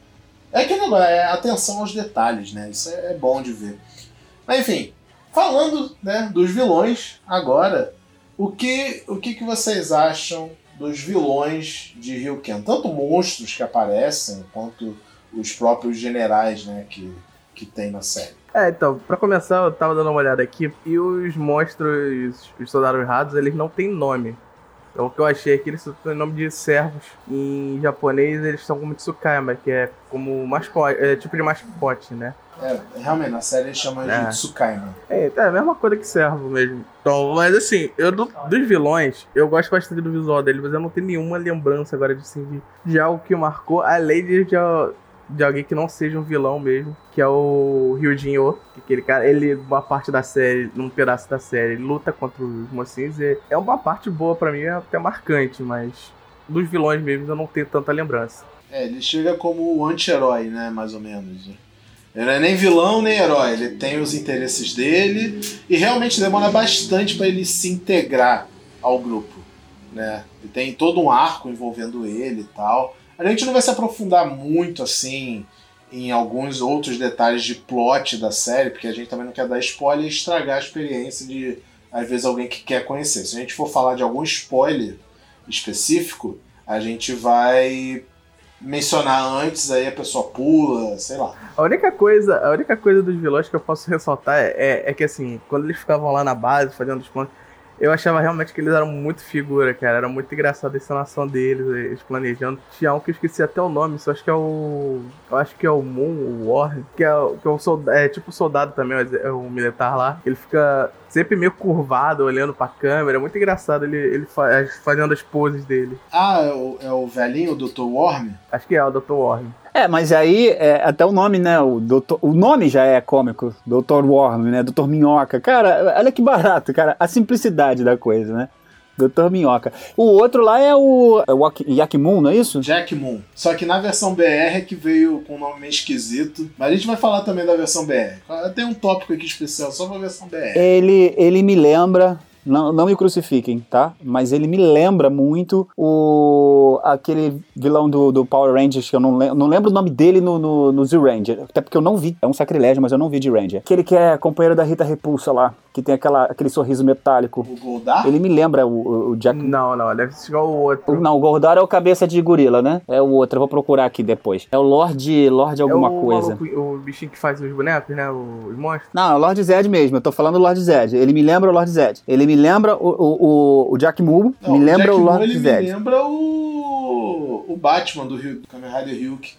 É que negócio, é atenção aos detalhes, né? Isso é, é bom de ver. Mas enfim, falando né, dos vilões, agora, o que, o que, que vocês acham dos vilões de Ryuken? Tanto monstros que aparecem, quanto os próprios generais né, que, que tem na série. É, então, pra começar, eu tava dando uma olhada aqui, e os monstros, os soldados rados, eles não têm nome. Então, o que eu achei aqui, eles têm nome de servos. Em japonês, eles são como Tsukayama, que é como mascote, é tipo de mascote, né? É, realmente, na série eles chamam É. de Tsukaima. É, é a mesma coisa que servo mesmo. Então, mas assim, eu do- dos vilões, eu gosto bastante do visual dele, mas eu não tenho nenhuma lembrança agora de, assim, de, de algo que marcou, além de, de, de alguém que não seja um vilão mesmo, que é o Ryujin Oh, que aquele cara, ele, uma parte da série, num pedaço da série, luta contra os mocinhos e é uma parte boa pra mim, é até marcante, mas dos vilões mesmo eu não tenho tanta lembrança. É, ele chega como o anti-herói, né? Mais ou menos. Ele não é nem vilão nem herói, ele tem os interesses dele e realmente demora bastante para ele se integrar ao grupo, né? Ele tem todo um arco envolvendo ele e tal. A gente não vai se aprofundar muito assim em alguns outros detalhes de plot da série, porque a gente também não quer dar spoiler e estragar a experiência de às vezes alguém que quer conhecer. Se a gente for falar de algum spoiler específico, a gente vai mencionar antes, aí a pessoa pula, sei lá. A única coisa, a única coisa dos vilões que eu posso ressaltar é, é, é que assim, quando eles ficavam lá na base fazendo os planos, eu achava realmente que eles eram muito figura, cara. Era muito engraçado a encenação deles, eles planejando. Tinha um que eu esqueci até o nome, só acho que é o. Eu acho que é o Moon, o War, que é, que é, o soldado, é tipo soldado também, mas é o militar lá. Ele fica sempre meio curvado, olhando pra câmera. É muito engraçado ele, ele fa- fazendo as poses dele. Ah, é o, é o velhinho, o Dr. Worm? Acho que é o Dr. Warren. É, mas aí é, até o nome, né? O, doutor, o nome já é cômico. Dr. Worm, né? Dr. Minhoca. Cara, olha que barato, cara. A simplicidade da coisa, né? Dr. Minhoca. O outro lá é o, é o Wak- Yakimun, não é isso? Jack Moon. Só que na versão BR é que veio com um nome meio esquisito. Mas a gente vai falar também da versão BR. Tem um tópico aqui especial só pra versão BR. Ele, ele me lembra. Não, não me crucifiquem, tá? Mas ele me lembra muito o aquele vilão do, do Power Rangers, que eu não, não lembro o nome dele no, no, no Z-Ranger. Até porque eu não vi. É um sacrilégio, mas eu não vi de Ranger. Aquele que é companheiro da Rita Repulsa lá, que tem aquela, aquele sorriso metálico. O Goldar? Ele me lembra o, o- Jack. Não, não, deve ser igual o outro. O- Não, o Gordar é o cabeça de gorila, né? É o outro, eu vou procurar aqui depois. É o Lorde, Lorde alguma é o coisa. maluco- o bichinho que faz os bonecos, né? Os monstros. Não, é o Lord Zed mesmo, eu tô falando do Lord Zed. Ele me lembra o Lord Zed. Ele me lembra o, o, o, Jack Moo, Não, me lembra Jack o Moon, Lord ele me Zed. lembra o, o Batman do, Rio, do Kamen Rider Ryuk.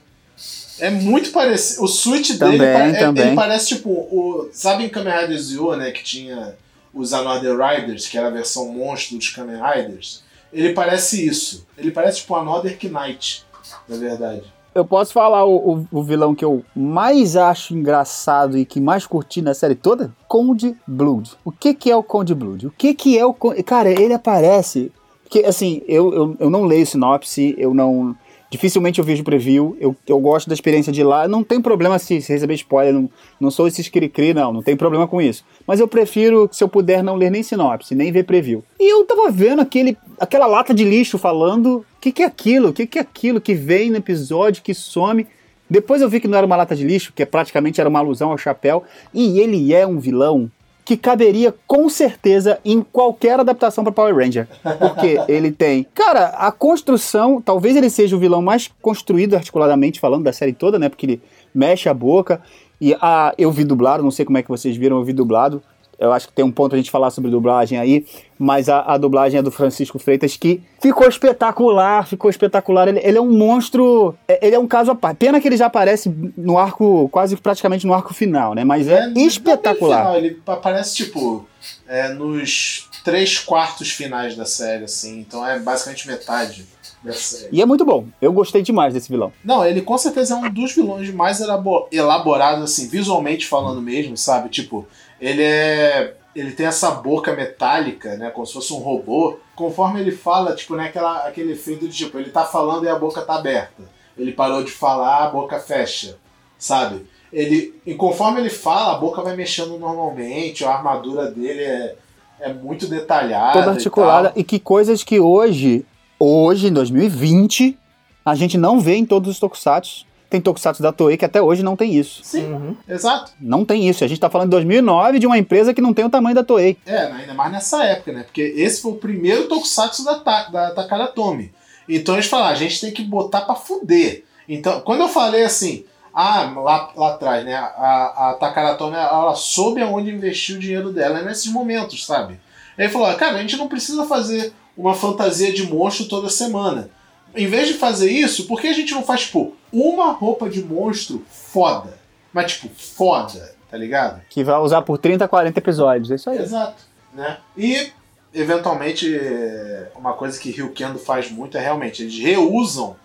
É muito parecido. O suíte dele Também, pare- é- também. ele parece tipo. O, sabe em Kamen Rider Zio, né? Que tinha os Another Riders, que era a versão monstro dos Kamen Riders. Ele parece isso. Ele parece tipo Another Knight, na verdade. Eu posso falar o, o, o vilão que eu mais acho engraçado e que mais curti na série toda? Conde Blood. O que que é o Conde Blood? O que que é o Conde... Cara, ele aparece... Porque, assim, eu, eu, eu não leio sinopse, eu não... Dificilmente eu vejo preview, eu, eu gosto da experiência de ir lá. Não tem problema se, se receber spoiler, não, não sou esse cri não, não tem problema com isso. Mas eu prefiro, se eu puder, não ler nem sinopse, nem ver preview. E eu tava vendo aquele, aquela lata de lixo falando: o que, que é aquilo? O que, que é aquilo que vem no episódio, que some? Depois eu vi que não era uma lata de lixo, que praticamente era uma alusão ao chapéu. E ele é um vilão que caberia com certeza em qualquer adaptação para Power Ranger. Porque ele tem. Cara, a construção, talvez ele seja o vilão mais construído articuladamente falando da série toda, né? Porque ele mexe a boca. E a, eu vi dublado, não sei como é que vocês viram, eu vi dublado. Eu acho que tem um ponto a gente falar sobre dublagem aí, mas a, a dublagem é do Francisco Freitas que ficou espetacular, ficou espetacular. Ele, ele é um monstro, é- ele é um caso à parte. Pena que ele já aparece no arco, quase praticamente no arco final, né? Mas é, tem espetacular. final, Ele aparece, tipo, é, nos três quartos finais da série, assim. Então é basicamente metade da série. E é muito bom. Eu gostei demais desse vilão. Não, ele com certeza é um dos vilões mais elabo- elaborados, assim, visualmente falando mesmo, sabe? Tipo, ele é. Ele tem essa boca metálica, né? Como se fosse um robô. Conforme ele fala, tipo, né? Aquela, aquele efeito de tipo, ele tá falando e a boca tá aberta. Ele parou de falar, a boca fecha, sabe? ele, e conforme ele fala, a boca vai mexendo normalmente, a armadura dele é, é muito detalhada. Toda articulada. E, e que coisas que hoje, hoje, em 2020, a gente não vê em todos os tokusatsu. Tem tokusatsu da Toei que até hoje não tem isso. Sim, uhum. exato. Não tem isso. A gente tá falando de 2009 de uma empresa que não tem o tamanho da Toei. É, ainda mais nessa época, né? Porque esse foi o primeiro tokusatsu da, da Takara Tomy. Então eles falaram, a gente tem que botar pra fuder. Então, quando eu falei assim, ah, lá, lá atrás, né? A, a Takara Tomy, ela soube aonde investir o dinheiro dela nesses momentos, sabe? Ele falou, cara, a gente não precisa fazer uma fantasia de monstro toda semana. Em vez de fazer isso, por que a gente não faz, tipo, uma roupa de monstro foda? Mas, tipo, foda, tá ligado? Que vai usar por 30, 40 episódios, é isso aí. Exato, né? E, eventualmente, uma coisa que Rio Kendo faz muito é realmente, eles reusam,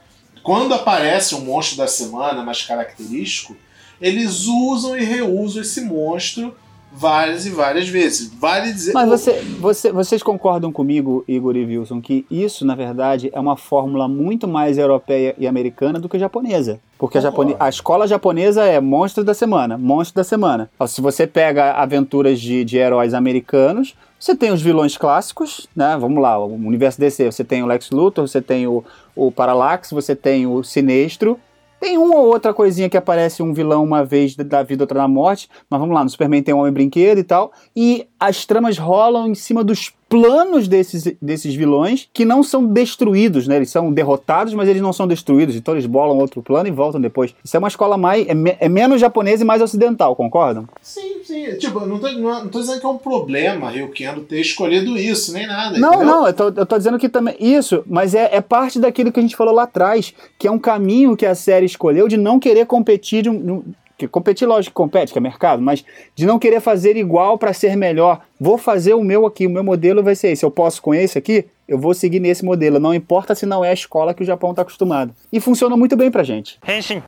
quando aparece um monstro da semana mais característico, eles usam e reusam esse monstro várias e várias vezes. Vale dizer. Mas você, você, vocês concordam comigo, Igor e Wilson, que isso, na verdade, é uma fórmula muito mais europeia e americana do que japonesa. Porque a, japone... a, escola japonesa é monstro da semana, monstro da semana. Se você pega aventuras de, de heróis americanos, você tem os vilões clássicos, né? Vamos lá, o universo DC, você tem o Lex Luthor, você tem o, o Parallax, você tem o Sinestro, tem uma ou outra coisinha que aparece um vilão uma vez da vida, outra na morte. Mas vamos lá, no Superman tem um homem brinquedo e tal. E as tramas rolam em cima dos planos desses, desses vilões que não são destruídos, né? Eles são derrotados, mas eles não são destruídos. Então eles bolam outro plano e voltam depois. Isso é uma escola mais. É, me, é menos japonesa e mais ocidental, concordam? Sim, sim. Tipo, não tô, não, tô dizendo que é um problema Rio Kendo ter escolhido isso, nem nada. Não, entendeu? não, eu tô, eu tô dizendo que também. Isso, mas é, é parte daquilo que a gente falou lá atrás, que é um caminho que a série escolheu de não querer competir de um, que competir, lógico que compete, que é mercado, mas de não querer fazer igual para ser melhor. Vou fazer o meu aqui, o meu modelo vai ser esse. Eu posso com esse aqui, eu vou seguir nesse modelo. Não importa se não é a escola que o Japão está acostumado. E funciona muito bem pra gente. Henshin.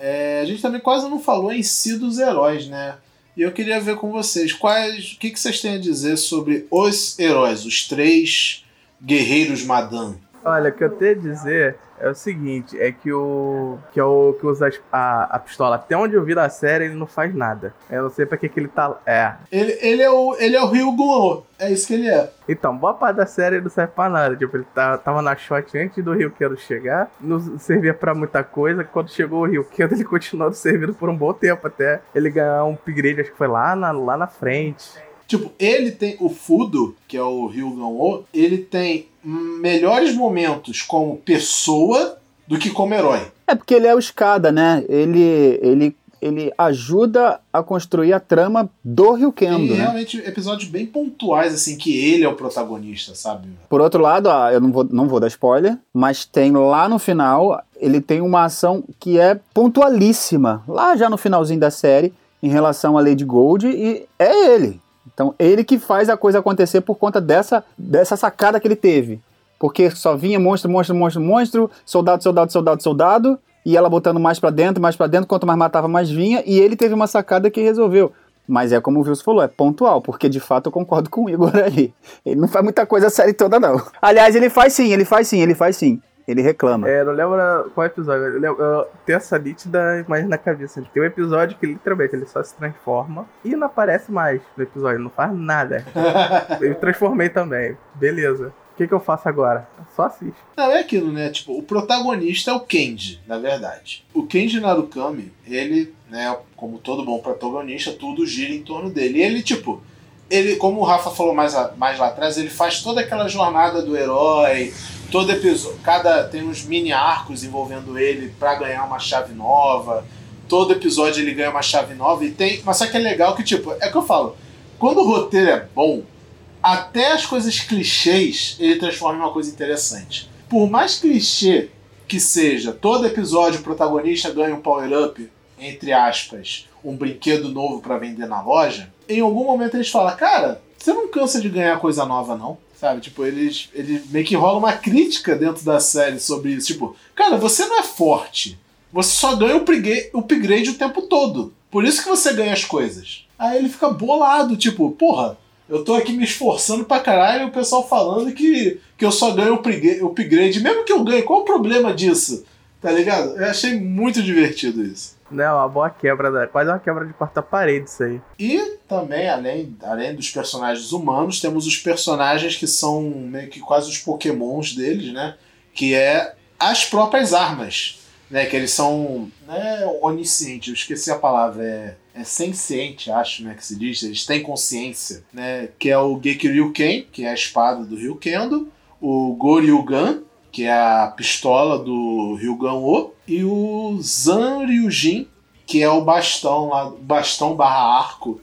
É, a gente também quase não falou em si dos heróis, né? E eu queria ver com vocês quais, o que, que vocês têm a dizer sobre os heróis, os três guerreiros Madan. Olha, o que eu tenho a dizer é o seguinte, é que o que é o que usa a, a pistola, até onde eu vi da série, ele não faz nada. Eu não sei pra que que ele tá, é. Ele, ele é o ele é o Rio Guo, é isso que ele é. Então, boa parte da série não serve pra nada, tipo, ele tá, tava na shot antes do Rio Quero chegar, não servia pra muita coisa, quando chegou o Rio Quero, ele continuou servindo por um bom tempo, até ele ganhar um upgrade, acho que foi lá na, lá na frente. Tipo, ele tem o Fudo, que é o Ryugan-O, ele tem melhores momentos como pessoa do que como herói. É porque ele é o escada, né? Ele, ele, ele ajuda a construir a trama do Ryukendo. Tem né? realmente episódios bem pontuais, assim, que ele é o protagonista, sabe? Por outro lado, eu não vou, não vou dar spoiler, mas tem lá no final, ele tem uma ação que é pontualíssima, lá já no finalzinho da série, em relação a Lady Gold, e é ele. Então, ele que faz a coisa acontecer por conta dessa, dessa sacada que ele teve. Porque só vinha monstro, monstro, monstro, monstro, soldado, soldado, soldado, soldado, e ela botando mais para dentro, mais para dentro, quanto mais matava, mais vinha, e ele teve uma sacada que resolveu. Mas é como o Wilson falou, é pontual, porque de fato eu concordo com o Igor aí. Ele não faz muita coisa a série toda, não. Aliás, ele faz sim, ele faz sim, ele faz sim. Ele reclama. É, não lembro qual episódio. Eu, lembro, eu tenho essa nítida imagem na cabeça. Tem um episódio que literalmente ele só se transforma e não aparece mais no episódio, não faz nada. eu me transformei também. Beleza. O que, que eu faço agora? Só assiste. Não, é aquilo, né? Tipo, o protagonista é o Kenji, na verdade. O Kenji Narukami, ele, né, como todo bom protagonista, tudo gira em torno dele. E ele, tipo, ele, como o Rafa falou mais, a, mais lá atrás, ele faz toda aquela jornada do herói, todo episódio, cada tem uns mini arcos envolvendo ele para ganhar uma chave nova. Todo episódio ele ganha uma chave nova e tem, mas só que é legal que tipo, é que eu falo, quando o roteiro é bom, até as coisas clichês ele transforma em uma coisa interessante. Por mais clichê que seja, todo episódio o protagonista ganha um power-up, entre aspas, um brinquedo novo para vender na loja, em algum momento eles falam, cara, você não cansa de ganhar coisa nova, não? Sabe? Tipo, eles, eles meio que rola uma crítica dentro da série sobre isso. Tipo, cara, você não é forte. Você só ganha o upgrade, o tempo todo. Por isso que você ganha as coisas. Aí ele fica bolado, tipo, porra, eu tô aqui me esforçando pra caralho e o pessoal falando que, que eu só ganho o upgrade. Mesmo que eu ganhe, qual o problema disso? Tá ligado? Eu achei muito divertido isso. Né, uma boa quebra, quase uma quebra de quarta-parede isso aí. E também, além, além dos personagens humanos, temos os personagens que são meio que quase os pokémons deles, né? Que é as próprias armas, né? Que eles são né, oniscientes, eu esqueci a palavra, é, é senciente, acho, né? Que se diz, eles têm consciência, né? Que é o Gekiryuken, que é a espada do Ryukendo, o Goryugan, que é a pistola do Ryugan-O, e o Zanryujin, que é o bastão lá, bastão barra arco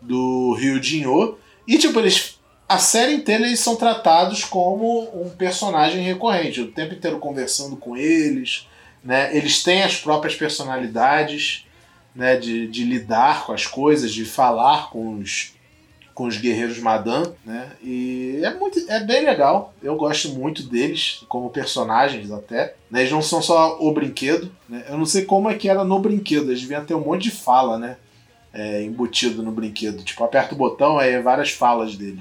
do Ryujin-O. E tipo, eles a série inteira eles são tratados como um personagem recorrente, o tempo inteiro conversando com eles, né? Eles têm as próprias personalidades, né? De, de lidar com as coisas, de falar com os com os guerreiros Madan, né? E é muito, é bem legal. Eu gosto muito deles como personagens até. Né? Eles não são só o brinquedo. Né? Eu não sei como é que era no brinquedo. Eles deviam ter um monte de fala, né? É, embutido no brinquedo. Tipo, aperta o botão, aí várias falas dele.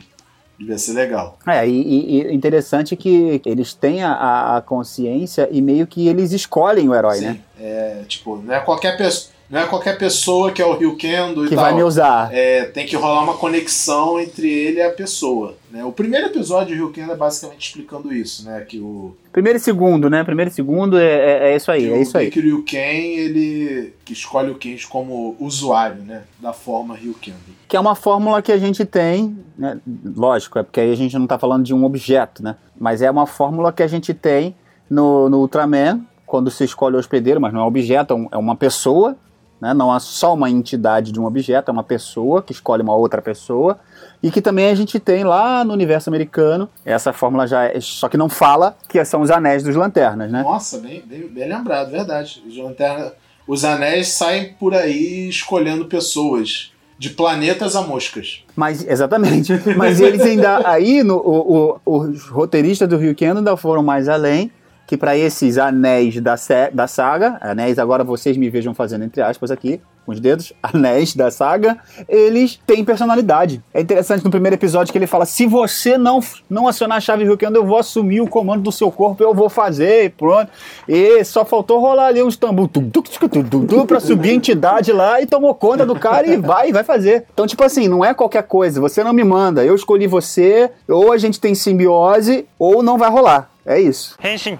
Devia ser legal. É, e, e interessante que eles têm a, a, consciência e meio que eles escolhem o herói, Sim, né? É, tipo, não é qualquer pessoa não é qualquer pessoa que é o Rio Kendo e que tal. vai me usar. É, tem que rolar uma conexão entre ele e a pessoa. Né? O primeiro episódio de Rio Kendo é basicamente explicando isso, né? Que o. Primeiro e segundo, né? Primeiro e segundo é, é, é isso aí, é isso aí. Que o Ryuken, ele que escolhe o Kenji como usuário, né? Da forma Ryukendo. Que é uma fórmula que a gente tem, né? Lógico, é porque aí a gente não está falando de um objeto, né? Mas é uma fórmula que a gente tem no, no Ultraman, quando se escolhe o hospedeiro, mas não é um objeto, é, é uma pessoa né? Não é só uma entidade de um objeto, é uma pessoa que escolhe uma outra pessoa. E que também a gente tem lá no universo americano, essa fórmula já é, só que não fala que são os anéis dos lanternas, né? Nossa, bem, bem, bem lembrado, verdade. Os, lanterna, os anéis saem por aí escolhendo pessoas de planetas a moscas. Mas, exatamente. Mas eles ainda. Aí, no, o, o, os roteiristas do Rio Kendo ainda foram mais além que para esses anéis da, da saga, anéis agora vocês me vejam fazendo entre aspas aqui, com os dedos, anéis da saga, eles têm personalidade. É interessante no primeiro episódio que ele fala: se você não, não acionar a chave Ryukendo, eu vou assumir o comando do seu corpo, eu vou fazer, e pronto. E só faltou rolar ali uns tambor pra subir a entidade lá e tomou conta do cara e vai, vai fazer. Então, tipo assim, não é qualquer coisa, você não me manda, eu escolhi você, ou a gente tem simbiose, ou não vai rolar. É isso. Henshin.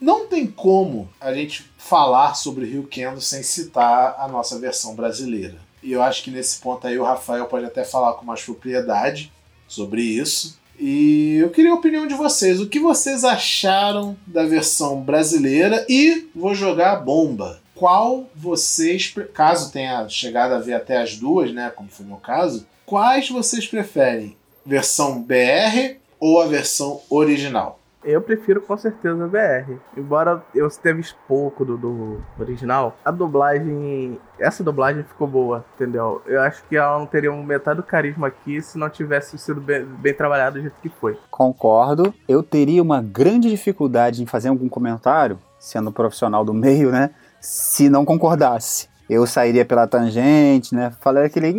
Não tem como a gente falar sobre Rio Kendo sem citar a nossa versão brasileira. E eu acho que nesse ponto aí o Rafael pode até falar com mais propriedade sobre isso. E eu queria a opinião de vocês. O que vocês acharam da versão brasileira? E vou jogar a bomba. Qual vocês, caso tenha chegado a ver até as duas, né? Como foi o meu caso, quais vocês preferem? Versão BR ou a versão original? Eu prefiro com certeza a BR. Embora eu visto pouco do, do, original, a dublagem. Essa dublagem ficou boa, entendeu? Eu acho que ela não teria um metade do carisma aqui se não tivesse sido bem, bem trabalhado do jeito que foi. Concordo. Eu teria uma grande dificuldade em fazer algum comentário, sendo profissional do meio, né? Se não concordasse eu sairia pela tangente, né? Falei aquele.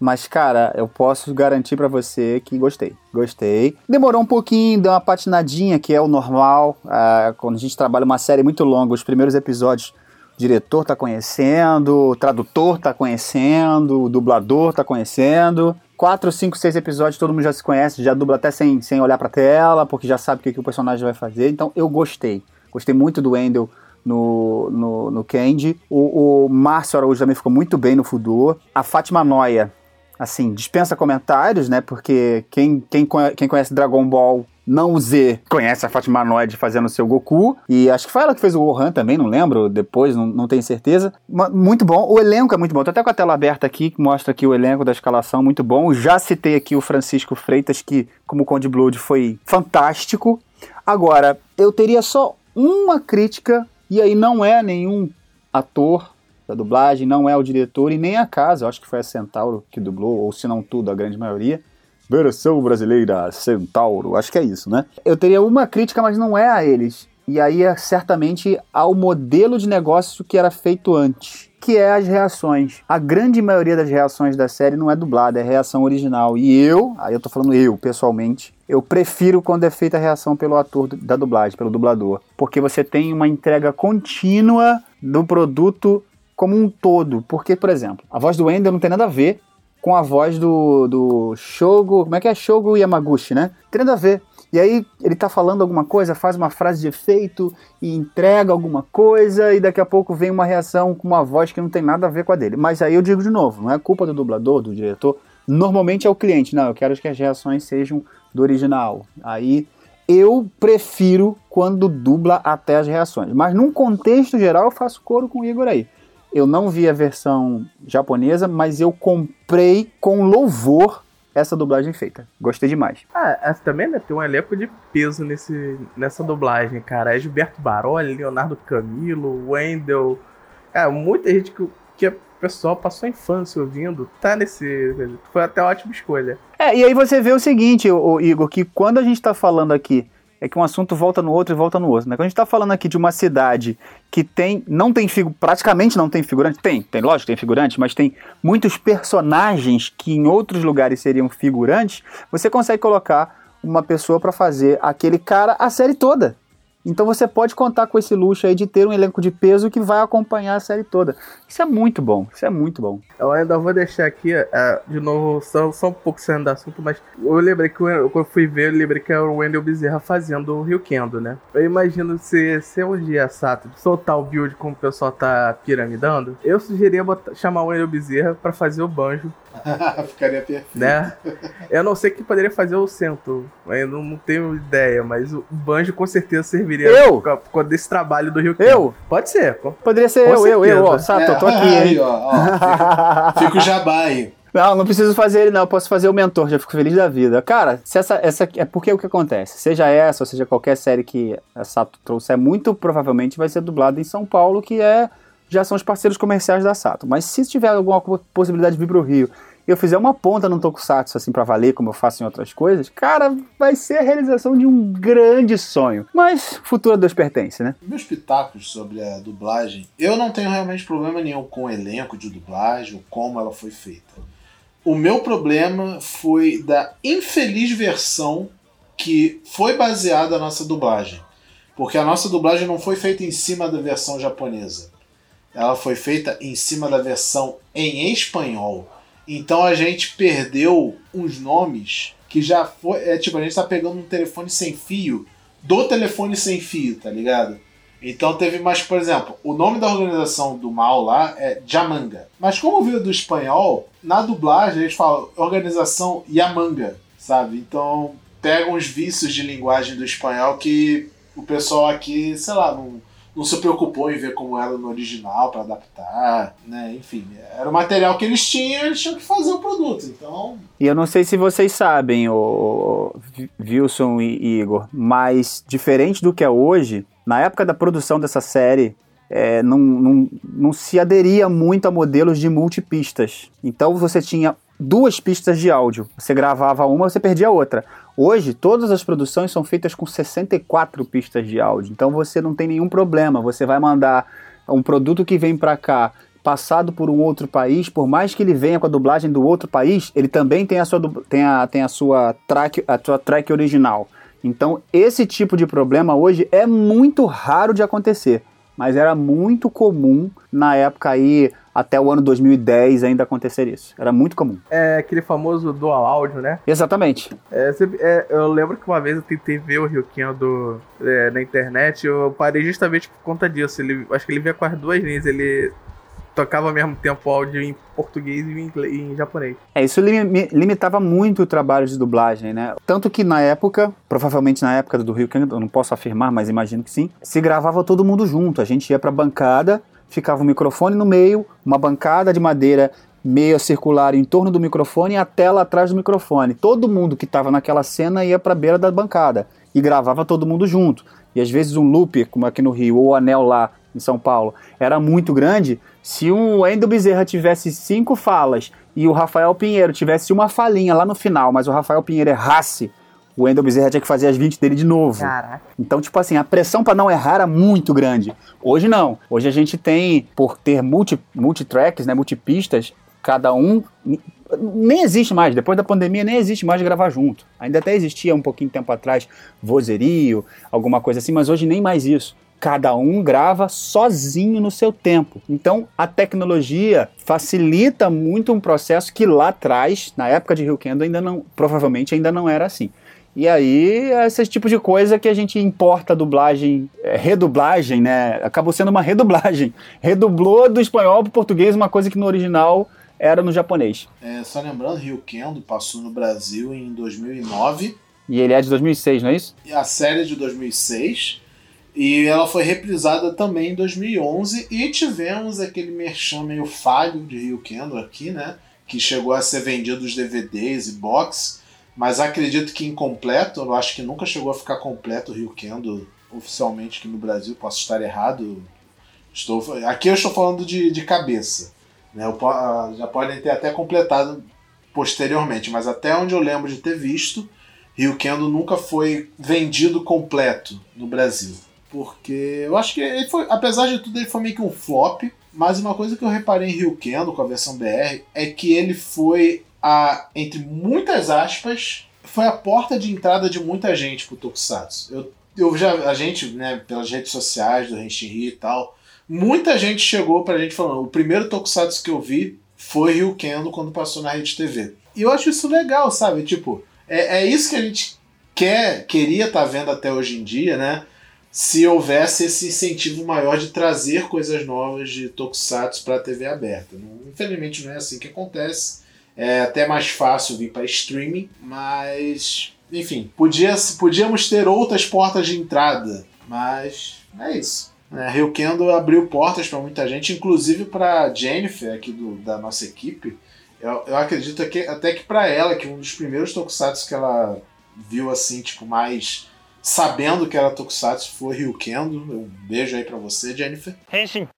Mas, cara, eu posso garantir para você que gostei. Gostei. Demorou um pouquinho, deu uma patinadinha, que é o normal. Ah, quando a gente trabalha uma série muito longa, os primeiros episódios, o diretor tá conhecendo, o tradutor tá conhecendo, o dublador tá conhecendo. Quatro, cinco, seis episódios, todo mundo já se conhece, já dubla até sem, sem olhar pra tela, porque já sabe o que, que o personagem vai fazer. Então, eu gostei. Gostei muito do Wendell no, no, no Candy. O, o Márcio Araújo também ficou muito bem no Fudor. A Fátima Noia, assim, dispensa comentários, né? Porque quem, quem, quem conhece Dragon Ball não o Z conhece a Fátima Noide fazendo seu Goku. E acho que foi ela que fez o Gohan também, não lembro, depois, não, não tenho certeza. Muito bom. O elenco é muito bom. Tô até com a tela aberta aqui, que mostra aqui o elenco da escalação, muito bom. Já citei aqui o Francisco Freitas, que, como Conde Blood, foi fantástico. Agora, eu teria só uma crítica e aí não é nenhum ator da dublagem, não é o diretor e nem a casa, eu acho que foi a Centauro que dublou, ou se não tudo, a grande maioria. Versão brasileira Centauro, acho que é isso, né? Eu teria uma crítica, mas não é a eles. E aí é certamente ao modelo de negócio que era feito antes, que é as reações. A grande maioria das reações da série não é dublada, é reação original. E eu, aí eu tô falando eu, pessoalmente, eu prefiro quando é feita a reação pelo ator da dublagem, pelo dublador, porque você tem uma entrega contínua do produto como um todo. Porque, por exemplo, a voz do Wendel não tem nada a ver com a voz do, do Shogo. Como é que é? Shogo Yamaguchi, né? Tem nada a ver. E aí ele tá falando alguma coisa, faz uma frase de efeito e entrega alguma coisa, e daqui a pouco vem uma reação com uma voz que não tem nada a ver com a dele. Mas aí eu digo de novo, não é culpa do dublador, do diretor. Normalmente é o cliente. Não, eu quero que as reações sejam do original. Aí eu prefiro quando dubla até as reações. Mas num contexto geral eu faço coro com o Igor aí. Eu não vi a versão japonesa, mas eu comprei com louvor essa dublagem feita. Gostei demais. Ah, essa também né, tem um elenco de peso nesse, nessa dublagem, cara. É Gilberto Baroli, Leonardo Camilo, Wendell. É, muita gente que, que o pessoal passou a infância ouvindo, tá nesse. Foi até ótima escolha. É, e aí você vê o seguinte, o, Igor, que quando a gente tá falando aqui é que um assunto volta no outro e volta no outro. Né? Quando a gente está falando aqui de uma cidade que tem, não tem praticamente não tem figurante, tem, tem lógico tem figurante, mas tem muitos personagens que em outros lugares seriam figurantes, você consegue colocar uma pessoa para fazer aquele cara a série toda. Então você pode contar com esse luxo aí de ter um elenco de peso que vai acompanhar a série toda. Isso é muito bom, isso é muito bom. Eu ainda vou deixar aqui, uh, de novo, só, só um pouco saindo do assunto, mas eu lembrei que eu, quando fui ver, eu lembrei que era o Wendell Bezerra fazendo o Rio Kendo, né? Eu imagino se, se um dia, Sato, soltar o build como o pessoal tá piramidando, eu sugeria botar, chamar o Wendell Bezerra pra fazer o banjo Ficaria perfeito. Né? Eu não sei o que poderia fazer o Cento. Eu não, não tenho ideia, mas o banjo com certeza serviria eu? com desse trabalho do Rio Eu? Pode ser. Poderia ser eu, eu, eu, ó. Sato, é, tô aqui, aí, ó, ó, fica, o jabá aí. Não, não preciso fazer ele, não. Eu posso fazer o mentor, já fico feliz da vida. Cara, se essa, essa é porque o que acontece? Seja essa, ou seja qualquer série que a Sato trouxer, muito provavelmente vai ser dublado em São Paulo, que é já são os parceiros comerciais da Sato. Mas se tiver alguma possibilidade de vir pro Rio e eu fizer uma ponta no Tokusatsu assim para valer, como eu faço em outras coisas, cara, vai ser a realização de um grande sonho. Mas futuro a Deus pertence, né? Meus pitacos sobre a dublagem, eu não tenho realmente problema nenhum com o elenco de dublagem, ou como ela foi feita. O meu problema foi da infeliz versão que foi baseada a nossa dublagem. Porque a nossa dublagem não foi feita em cima da versão japonesa. Ela foi feita em cima da versão em espanhol. Então a gente perdeu uns nomes que já foi. É tipo, a gente tá pegando um telefone sem fio do telefone sem fio, tá ligado? Então teve mais, por exemplo, o nome da organização do mal lá é Jamanga. Mas como veio do espanhol, na dublagem eles falam organização Yamanga, sabe? Então pega uns vícios de linguagem do espanhol que o pessoal aqui, sei lá, não não se preocupou em ver como era no original para adaptar, né? Enfim, era o material que eles tinham, eles tinham que fazer o produto, então... E eu não sei se vocês sabem, o Wilson e Igor, mas diferente do que é hoje, na época da produção dessa série, é, não, não, não se aderia muito a modelos de multipistas. Então você tinha duas pistas de áudio. Você gravava uma, você perdia a outra. Hoje, todas as produções são feitas com 64 pistas de áudio. Então você não tem nenhum problema. Você vai mandar um produto que vem para cá passado por um outro país, por mais que ele venha com a dublagem do outro país, ele também tem a sua, tem a, tem a sua, track, a sua track original. Então, esse tipo de problema hoje é muito raro de acontecer, mas era muito comum na época aí até o ano 2010 ainda acontecer isso. Era muito comum. É aquele famoso dual áudio, né? Exatamente. É, é, eu lembro que uma vez eu tentei ver o Ryukinho do, é, na internet, eu parei justamente por conta disso. Ele, acho que ele via com as duas linhas, ele tocava ao mesmo tempo áudio em português e em, inglês, em japonês. É, isso limitava muito o trabalho de dublagem, né? Tanto que na época, provavelmente na época do Rio eu não posso afirmar, mas imagino que sim, se gravava todo mundo junto. A gente ia pra bancada ficava um microfone no meio, uma bancada de madeira meia circular em torno do microfone e a tela atrás do microfone. Todo mundo que estava naquela cena ia para a beira da bancada e gravava todo mundo junto. E às vezes um loop, como aqui no Rio, ou o anel lá em São Paulo, era muito grande. Se o Endo Bezerra tivesse cinco falas e o Rafael Pinheiro tivesse uma falinha lá no final, mas o Rafael Pinheiro errasse o Wendell Bezerra tinha que fazer as 20 dele de novo. Caraca. Então, tipo assim, a pressão para não errar era muito grande. Hoje não. Hoje a gente tem, por ter multi, multitracks, né, multipistas, cada um nem existe mais, depois da pandemia nem existe mais gravar junto. Ainda até existia um pouquinho de tempo atrás vozerio, alguma coisa assim, mas hoje nem mais isso. Cada um grava sozinho no seu tempo. Então a tecnologia facilita muito um processo que lá atrás, na época de Rio Kendo, ainda não, provavelmente ainda não era assim. E aí, esse tipo de coisa que a gente importa dublagem, é, redublagem, né? Acabou sendo uma redublagem. Redublou do espanhol para o português uma coisa que no original era no japonês. É, só lembrando, Rio Kendo passou no Brasil em 2009. E ele é de 2006, não é isso? A série é de 2006. E ela foi reprisada também em 2011. E tivemos aquele merchan meio falho de Rio Kendo aqui, né? Que chegou a ser vendido os DVDs e box mas acredito que incompleto, eu acho que nunca chegou a ficar completo o Rio Kendo oficialmente aqui no Brasil, posso estar errado. Estou, aqui eu estou falando de, de cabeça. Né? Eu, ah, já podem ter até completado posteriormente, mas até onde eu lembro de ter visto, Rio Kendo nunca foi vendido completo no Brasil. Porque eu acho que ele foi, apesar de tudo, ele foi meio que um flop. Mas uma coisa que eu reparei em Rio Kendo com a versão BR é que ele foi a, entre muitas aspas, foi a porta de entrada de muita gente pro Tokusatsu. Eu, eu já, a gente, né, pelas redes sociais do Renshinri e tal, muita gente chegou pra gente falando: o primeiro Tokusatsu que eu vi foi Rio Kendo quando passou na Rede TV. E eu acho isso legal, sabe? Tipo, é, é isso que a gente quer, queria estar tá vendo até hoje em dia, né? Se houvesse esse incentivo maior de trazer coisas novas de Tokusatsu para a TV aberta. Infelizmente não é assim que acontece. É até mais fácil vir para streaming, mas enfim, podia, podíamos ter outras portas de entrada, mas é isso. É, Rio Kendo abriu portas para muita gente, inclusive para Jennifer aqui do, da nossa equipe. Eu, eu acredito que, até que para ela, que um dos primeiros tokusatsu que ela viu assim, tipo, mais sabendo que era tokusatsu foi Rio Kendo. Um beijo aí para você, Jennifer. Henshin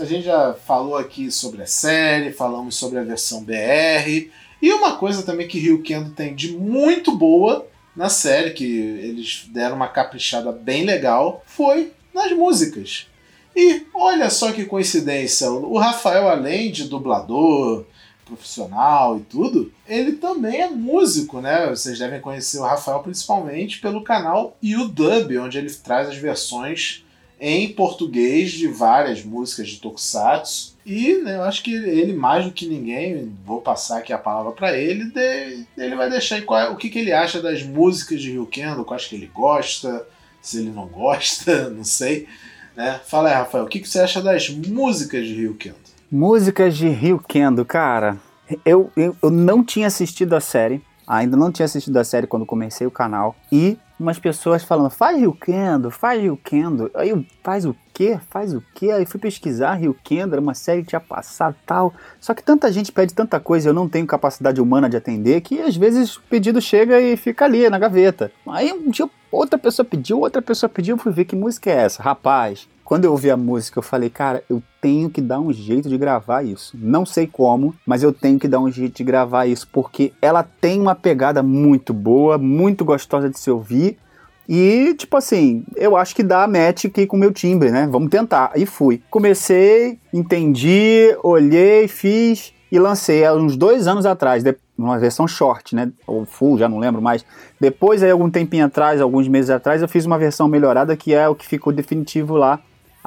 a gente já falou aqui sobre a série, falamos sobre a versão BR. E uma coisa também que Rio Kendo tem de muito boa na série, que eles deram uma caprichada bem legal, foi nas músicas. E olha só que coincidência, o Rafael, além de dublador, profissional e tudo, ele também é músico, né? Vocês devem conhecer o Rafael principalmente pelo canal UDub, onde ele traz as versões em português de várias músicas de Tokusatsu. E né, eu acho que ele, mais do que ninguém, vou passar aqui a palavra para ele, de, ele vai deixar qual, o que, que ele acha das músicas de Ryukendo, quais que ele gosta, se ele não gosta, não sei. Né? Fala aí, Rafael, o que, que você acha das músicas de Ryukendo? Músicas de Ryukendo, cara, eu, eu, eu não tinha assistido a série, ainda não tinha assistido a série quando comecei o canal, e umas pessoas falando, faz Ryukendo, faz Ryukendo. Aí eu, faz o quê? Faz o quê? Aí fui pesquisar Ryukendo, era uma série que tinha passado tal. Só que tanta gente pede tanta coisa, eu não tenho capacidade humana de atender, que às vezes o pedido chega e fica ali na gaveta. Aí um dia outra pessoa pediu, outra pessoa pediu, eu fui ver que música é essa. Rapaz, quando eu ouvi a música, eu falei, cara, eu tenho que dar um jeito de gravar isso. Não sei como, mas eu tenho que dar um jeito de gravar isso, porque ela tem uma pegada muito boa, muito gostosa de se ouvir. E, tipo assim, eu acho que dá match aqui com o meu timbre, né? Vamos tentar. E fui. Comecei, entendi, olhei, fiz e lancei há uns dois anos atrás, uma versão short, né? Ou full, já não lembro mais. Depois, aí, algum tempinho atrás, alguns meses atrás, eu fiz uma versão melhorada que é o que ficou definitivo lá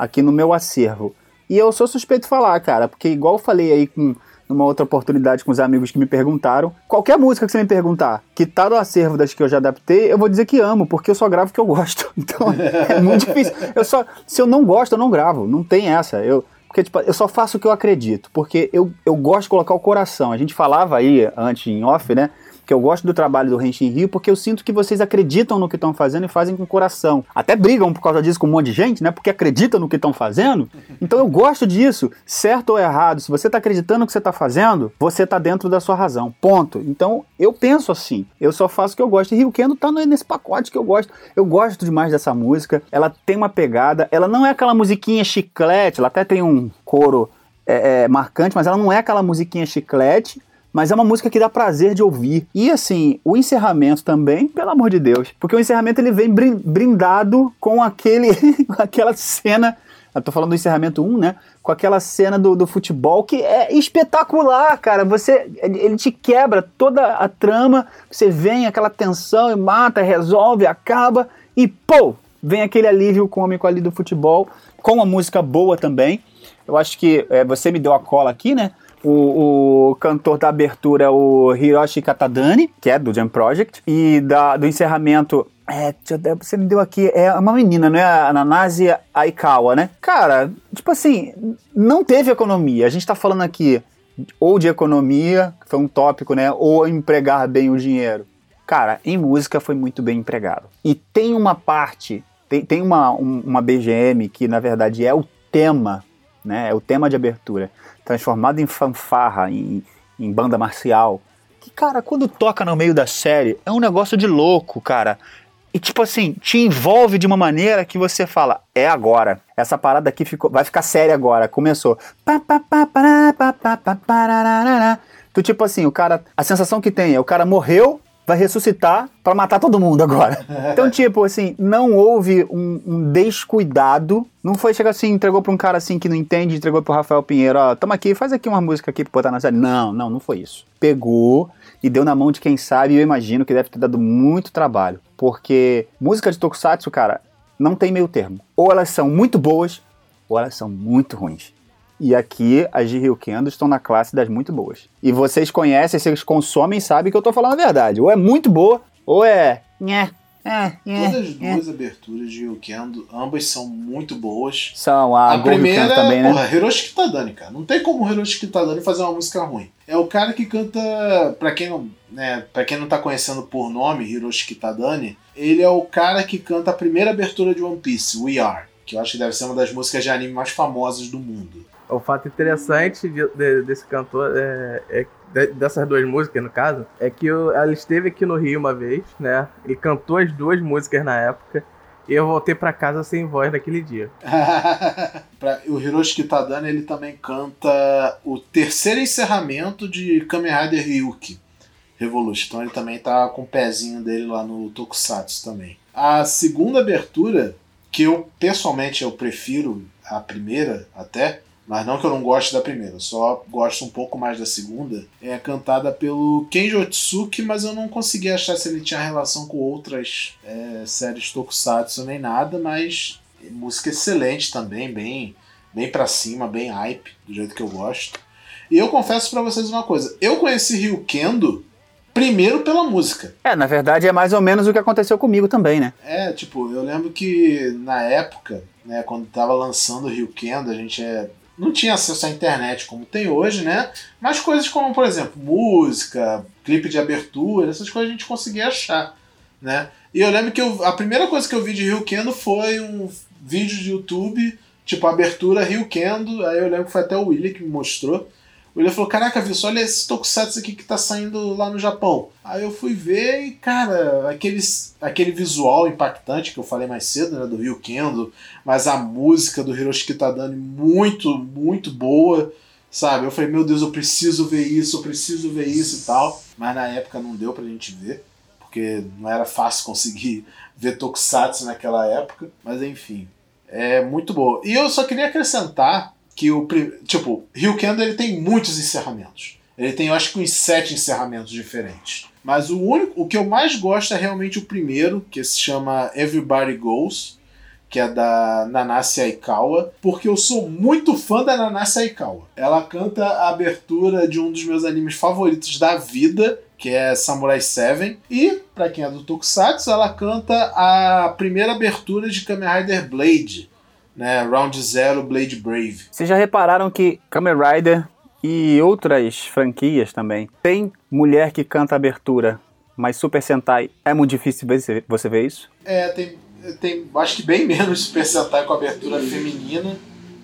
aqui no meu acervo. E eu sou suspeito falar, cara, porque igual eu falei aí com numa outra oportunidade com os amigos que me perguntaram, qualquer música que você me perguntar, que tá no acervo das que eu já adaptei, eu vou dizer que amo, porque eu só gravo que eu gosto. Então, é muito difícil. Eu só se eu não gosto, eu não gravo, não tem essa. Eu porque, tipo, eu só faço o que eu acredito, porque eu, eu gosto de colocar o coração. A gente falava aí antes em off, né? Que eu gosto do trabalho do Renshin Rio, porque eu sinto que vocês acreditam no que estão fazendo e fazem com coração. Até brigam por causa disso com um monte de gente, né? Porque acreditam no que estão fazendo. Então eu gosto disso, certo ou errado. Se você está acreditando no que você está fazendo, você está dentro da sua razão. Ponto. Então eu penso assim. Eu só faço o que eu gosto. E Rio Kendo tá nesse pacote que eu gosto. Eu gosto demais dessa música. Ela tem uma pegada. Ela não é aquela musiquinha chiclete. Ela até tem um coro é, é, marcante, mas ela não é aquela musiquinha chiclete mas é uma música que dá prazer de ouvir. E assim, o encerramento também, pelo amor de Deus, porque o encerramento ele vem brindado com aquele aquela cena, eu tô falando do encerramento 1, né? Com aquela cena do, do futebol que é espetacular, cara. Você ele te quebra toda a trama, você vem aquela tensão e mata, resolve, acaba e pô, vem aquele alívio cômico ali do futebol, com uma música boa também. Eu acho que é, você me deu a cola aqui, né? O, o, cantor da abertura, o Hiroshi Katadani, que é do Jam Project, e da, do encerramento. É, você me deu aqui, é uma menina, não é? A Nanase Aikawa, né? Cara, tipo assim, não teve economia. A gente tá falando aqui ou de economia, que foi um tópico, né? Ou empregar bem o dinheiro. Cara, em música foi muito bem empregado. E tem uma parte, tem, tem uma, um, uma BGM que na verdade é o tema, né? É o tema de abertura, transformado em fanfarra, em, em banda marcial. Que, cara, quando toca no meio da série, é um negócio de louco, cara. E tipo assim, te envolve de uma maneira que você fala, é agora. Essa parada aqui ficou, vai ficar séria agora. Começou. Tu tipo assim, o cara, a sensação que tem é o cara morreu, vai ressuscitar para matar todo mundo agora. Então, tipo assim, não houve um, um descuidado. Não foi chegar assim, entregou pra um cara assim que não entende, entregou pro Rafael Pinheiro, ó, toma aqui, faz aqui uma música aqui pra botar na série. Não, não, não foi isso. Pegou e deu na mão de quem sabe, e eu imagino que deve ter dado muito trabalho. Porque música de Tokusatsu, cara, não tem meio termo. Ou elas são muito boas, ou elas são muito ruins. E aqui as de Rio Kendo estão na classe das muito boas. E vocês conhecem, vocês consomem sabem que eu tô falando a verdade. Ou é muito boa, ou é. Nhé, é, é, Todas as duas é. aberturas de Ryukendo, ambas são muito boas. São, a, a primeira também, né? Porra, Hiroshi Kitadani, cara. Não tem como Hiroshi Kitadani fazer uma música ruim. É o cara que canta, para quem não, né, para quem não tá conhecendo por nome, Hiroshi Kitadani, ele é o cara que canta a primeira abertura de One Piece, We Are, que eu acho que deve ser uma das músicas de anime mais famosas do mundo. O fato interessante de, de, desse cantor é, é dessas duas músicas, no caso, é que eu, ela esteve aqui no Rio uma vez, né? E cantou as duas músicas na época. E eu voltei para casa sem voz naquele dia. o Hiroshi Kitadani, ele também canta o terceiro encerramento de Kamen Rider Ryuki Revolution. Então ele também tá com o pezinho dele lá no Tokusatsu também. A segunda abertura, que eu pessoalmente eu prefiro a primeira até, mas não que eu não goste da primeira, só gosto um pouco mais da segunda. É cantada pelo Kenji Otsuki, mas eu não consegui achar se ele tinha relação com outras é, séries tokusatsu nem nada, mas música excelente também, bem bem para cima, bem hype, do jeito que eu gosto. E eu confesso para vocês uma coisa, eu conheci Ryu Kendo primeiro pela música. É, na verdade é mais ou menos o que aconteceu comigo também, né? É, tipo, eu lembro que na época, né, quando tava lançando o Rio Kendo, a gente é não tinha acesso à internet como tem hoje, né? Mas coisas como, por exemplo, música, clipe de abertura, essas coisas a gente conseguia achar, né? E eu lembro que eu, a primeira coisa que eu vi de Rio Kendo foi um vídeo de YouTube, tipo abertura Rio Kendo, aí eu lembro que foi até o William que me mostrou. William falou: Caraca, viu, olha esse tokusatsu aqui que tá saindo lá no Japão. Aí eu fui ver e, cara, aqueles, aquele visual impactante que eu falei mais cedo, né, do Rio Kendo, mas a música do Hiroshi Kitadani muito, muito boa, sabe? Eu falei: Meu Deus, eu preciso ver isso, eu preciso ver isso e tal. Mas na época não deu pra gente ver, porque não era fácil conseguir ver tokusatsu naquela época, mas enfim. É muito boa. E eu só queria acrescentar que o tipo, Rio Kendo ele tem muitos encerramentos. Ele tem, eu acho que uns sete encerramentos diferentes. Mas o único, o que eu mais gosto é realmente o primeiro, que se chama Everybody Goes, que é da Nanase Aikawa, porque eu sou muito fã da Nanase Aikawa. Ela canta a abertura de um dos meus animes favoritos da vida, que é Samurai 7, e para quem é do Tokusatsu, ela canta a primeira abertura de Kamen Rider Blade, né? Round Zero, Blade Brave. Vocês já repararam que Kamen Rider e outras franquias também tem mulher que canta abertura, mas Super Sentai é muito difícil você ver isso? É, tem, tem acho que bem menos Super Sentai com abertura feminina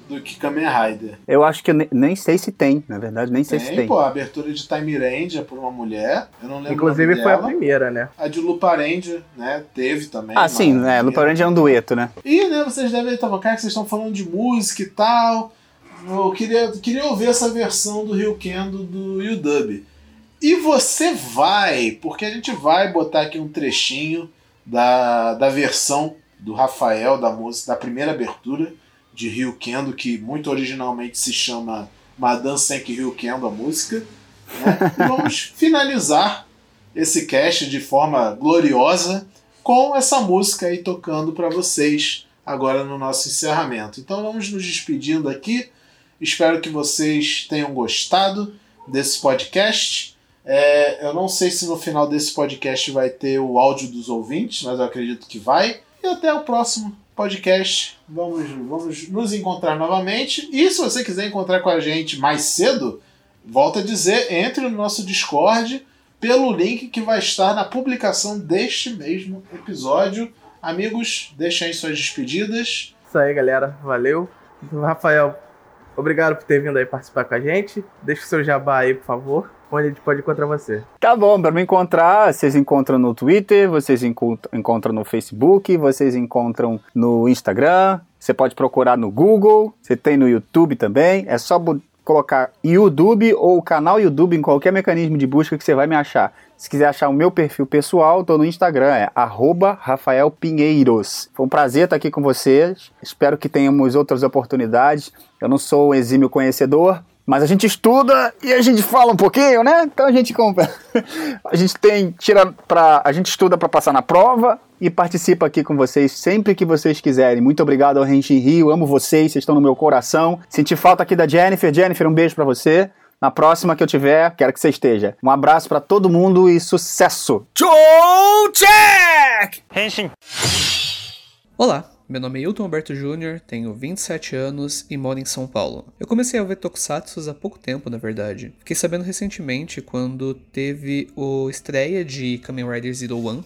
do que Kamen Rider. Eu acho que nem, nem sei se tem, na verdade, nem sei tem, se tem. pô, a abertura de Time Ranger por uma mulher, eu não lembro Inclusive foi dela. a primeira, né? A de Lupa Ranger, né, teve também. Ah, sim, né, Lupa Ranger é um dueto, né? E, né, vocês devem estar, cara, que vocês estão falando de música e tal, eu queria, queria ouvir essa versão do Rio Kendo do UW. E você vai, porque a gente vai botar aqui um trechinho da, da versão do Rafael, da música, da primeira abertura, de Rio Kendo, que muito originalmente se chama Madame Senki Rio Kendo, a música. Né? E vamos finalizar esse cast de forma gloriosa com essa música aí tocando para vocês agora no nosso encerramento. Então vamos nos despedindo aqui. Espero que vocês tenham gostado desse podcast. É, eu não sei se no final desse podcast vai ter o áudio dos ouvintes, mas eu acredito que vai. E até o próximo podcast. Vamos, vamos nos encontrar novamente. E se você quiser encontrar com a gente mais cedo, volta a dizer, entre no nosso Discord pelo link que vai estar na publicação deste mesmo episódio. Amigos, deixem suas despedidas. Isso aí, galera. Valeu. Rafael, obrigado por ter vindo aí participar com a gente. Deixa o seu jabá aí, por favor. Onde a gente pode encontrar você? Tá bom, para me encontrar, vocês encontram no Twitter, vocês encontram no Facebook, vocês encontram no Instagram, você pode procurar no Google, você tem no YouTube também. É só colocar YouTube ou o canal YouTube em qualquer mecanismo de busca que você vai me achar. Se quiser achar o meu perfil pessoal, tô no Instagram, é @rafaelpinheiros. Foi um prazer estar aqui com vocês. Espero que tenhamos outras oportunidades. Eu não sou um exímio conhecedor, mas a gente estuda e a gente fala um pouquinho, né? Então a gente compra. a gente tem tira para a gente estuda para passar na prova e participa aqui com vocês sempre que vocês quiserem. Muito obrigado ao Renshin Rio, amo vocês, vocês estão no meu coração. Senti falta aqui da Jennifer, Jennifer, um beijo para você. Na próxima que eu tiver, quero que você esteja. Um abraço para todo mundo e sucesso. Show check! Henshin. Olá, meu nome é Hilton Alberto Júnior, tenho 27 anos e moro em São Paulo. Eu comecei a ver Tokusatsu há pouco tempo, na verdade. Fiquei sabendo recentemente quando teve o estreia de Kamen Rider Zero One.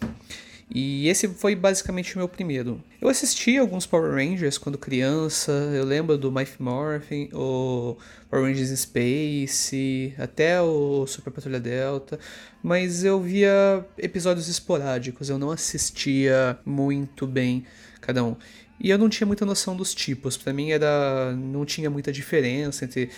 E esse foi basicamente o meu primeiro. Eu assisti alguns Power Rangers quando criança, eu lembro do Mighty Morphin, o Power Rangers in Space, até o Super Patrulha Delta, mas eu via episódios esporádicos, eu não assistia muito bem cada um. E eu não tinha muita noção dos tipos. Para mim era não tinha muita diferença entre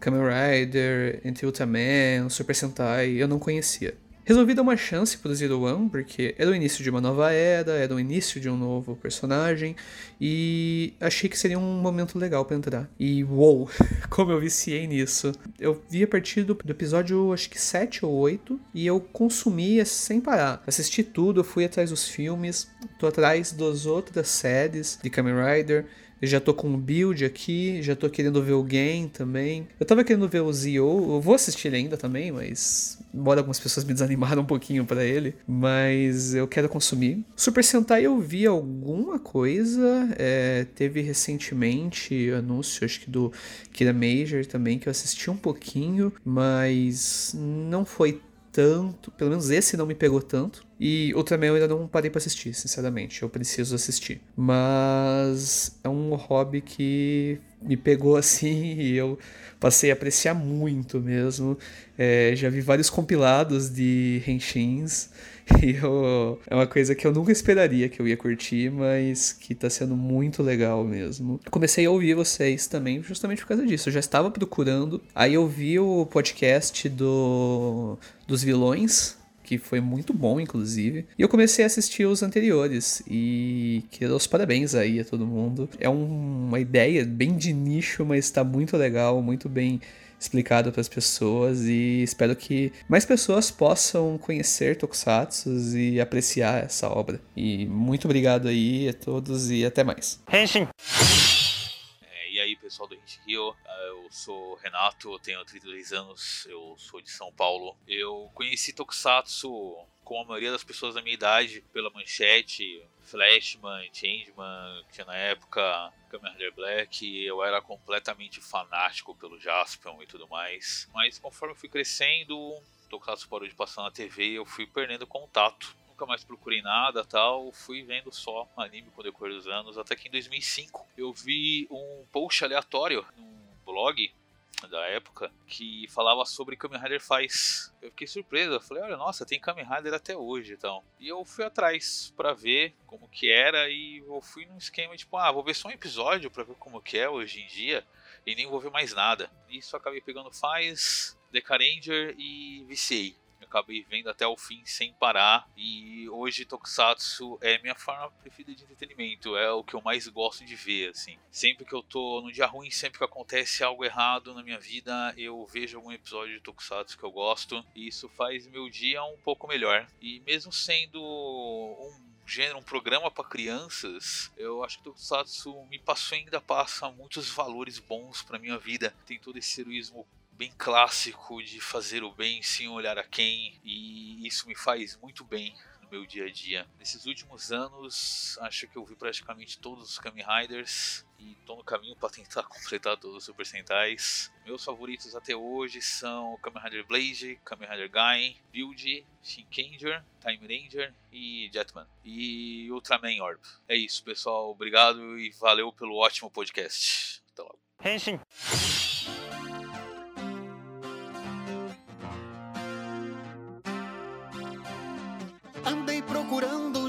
Kamen Rider, entre Ultraman, Super Sentai, eu não conhecia. Resolvi dar uma chance pro Zero One, porque era o início de uma nova era, era o início de um novo personagem, e achei que seria um momento legal para entrar. E uou, como eu viciei nisso. Eu vi a partir do, do, episódio, acho que 7 ou 8, e eu consumia sem parar. Assisti tudo, eu fui atrás dos filmes, tô atrás das outras séries de Kamen Rider, já tô com um build aqui, já tô querendo ver o game também. Eu tava querendo ver o Zio, eu vou assistir ainda também, mas. Embora algumas pessoas me desanimaram um pouquinho para ele, mas eu quero consumir. Super Sentai eu vi alguma coisa, é, teve recentemente anúncio, acho que do Kira Major também, que eu assisti um pouquinho, mas não foi tanto, pelo menos esse não me pegou tanto. E Ultraman eu ainda não parei para assistir, sinceramente. Eu preciso assistir. Mas é um hobby que me pegou assim e eu passei a apreciar muito mesmo. É, já vi vários compilados de Henshins e eu, é uma coisa que eu nunca esperaria que eu ia curtir, mas que tá sendo muito legal mesmo. Comecei a ouvir vocês também justamente por causa disso. Eu já estava procurando, aí eu vi o podcast do dos vilões que foi muito bom, inclusive. E eu comecei a assistir os anteriores e quero os parabéns aí a todo mundo. É um, uma ideia bem de nicho, mas está muito legal, muito bem explicado para as pessoas e espero que mais pessoas possam conhecer Tokusatsu e apreciar essa obra. E muito obrigado aí a todos e até mais. Henshin. É, e aí, pessoal do Henshin Rio, ah, eu sou Renato, tenho 32 anos, eu sou de São Paulo. Eu conheci Tokusatsu com a maioria das pessoas da minha idade pela manchete, Flashman, Changeman, que tinha na época Kamen Black, eu era completamente fanático pelo Jaspion e tudo mais. Mas conforme eu fui crescendo, Tokusatsu parou de passar na TV e eu fui perdendo contato. Nunca mais procurei nada tal, fui vendo só anime com o decorrer dos anos, até que em 2005 eu vi um post aleatório num blog da época que falava sobre Kamen Rider faz. Eu fiquei surpreso, eu falei, olha, nossa, tem Kamen Rider até hoje, então. E eu fui atrás para ver como que era e eu fui num esquema tipo, ah, vou ver só um episódio para ver como que é hoje em dia e nem vou ver mais nada. Isso acabei pegando faz, Decaranger e acabei vendo até o fim sem parar. E hoje Tokusatsu é minha forma preferida de entretenimento. É o que eu mais gosto de ver, assim. Sempre que eu tô num dia ruim, sempre que acontece algo errado na minha vida, eu vejo algum episódio de Tokusatsu que eu gosto. E isso faz meu dia um pouco melhor. E mesmo sendo um gênero, um programa para crianças, eu acho que Tokusatsu me passou e ainda passa muitos valores bons para minha vida. Tem todo esse heroísmo bem clássico de fazer o bem sem olhar a quem, e isso me faz muito bem meu dia a dia. Nesses últimos anos, acho que eu vi praticamente todos os Kamen Riders e tô no caminho para tentar completar todos os Super Sentais. Meus favoritos até hoje são Kamen Rider Blade, Kamen Rider Gain, Build, Shinkenger, Time Ranger e Jetman. E Ultraman Orb. É isso, pessoal. Obrigado e valeu pelo ótimo podcast. Até logo. Henshin.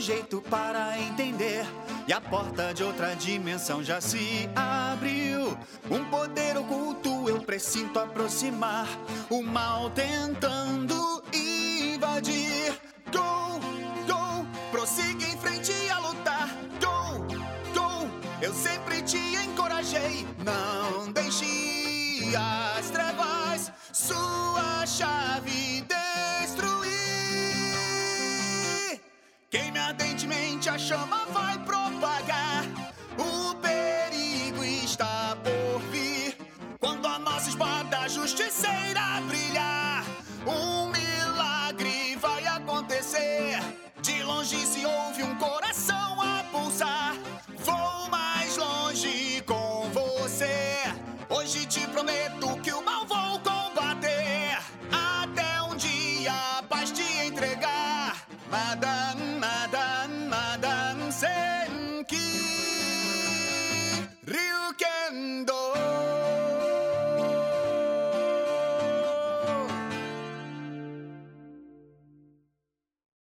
Jeito para entender. E a porta de outra dimensão já se abriu. Um poder oculto eu presinto aproximar. O mal tentando invadir. Go, go, prossiga em frente a lutar. Go, go, eu sempre te encorajei. Não deixe as trevas sua chave Decadentemente a chama vai propagar. O perigo está por vir. Quando a nossa espada justiceira brilhar, um milagre vai acontecer. De longe se ouve um coração a pulsar. Vou mais longe com você. Hoje te prometo que o mal vou combater. Até um dia a paz te entregar. Nada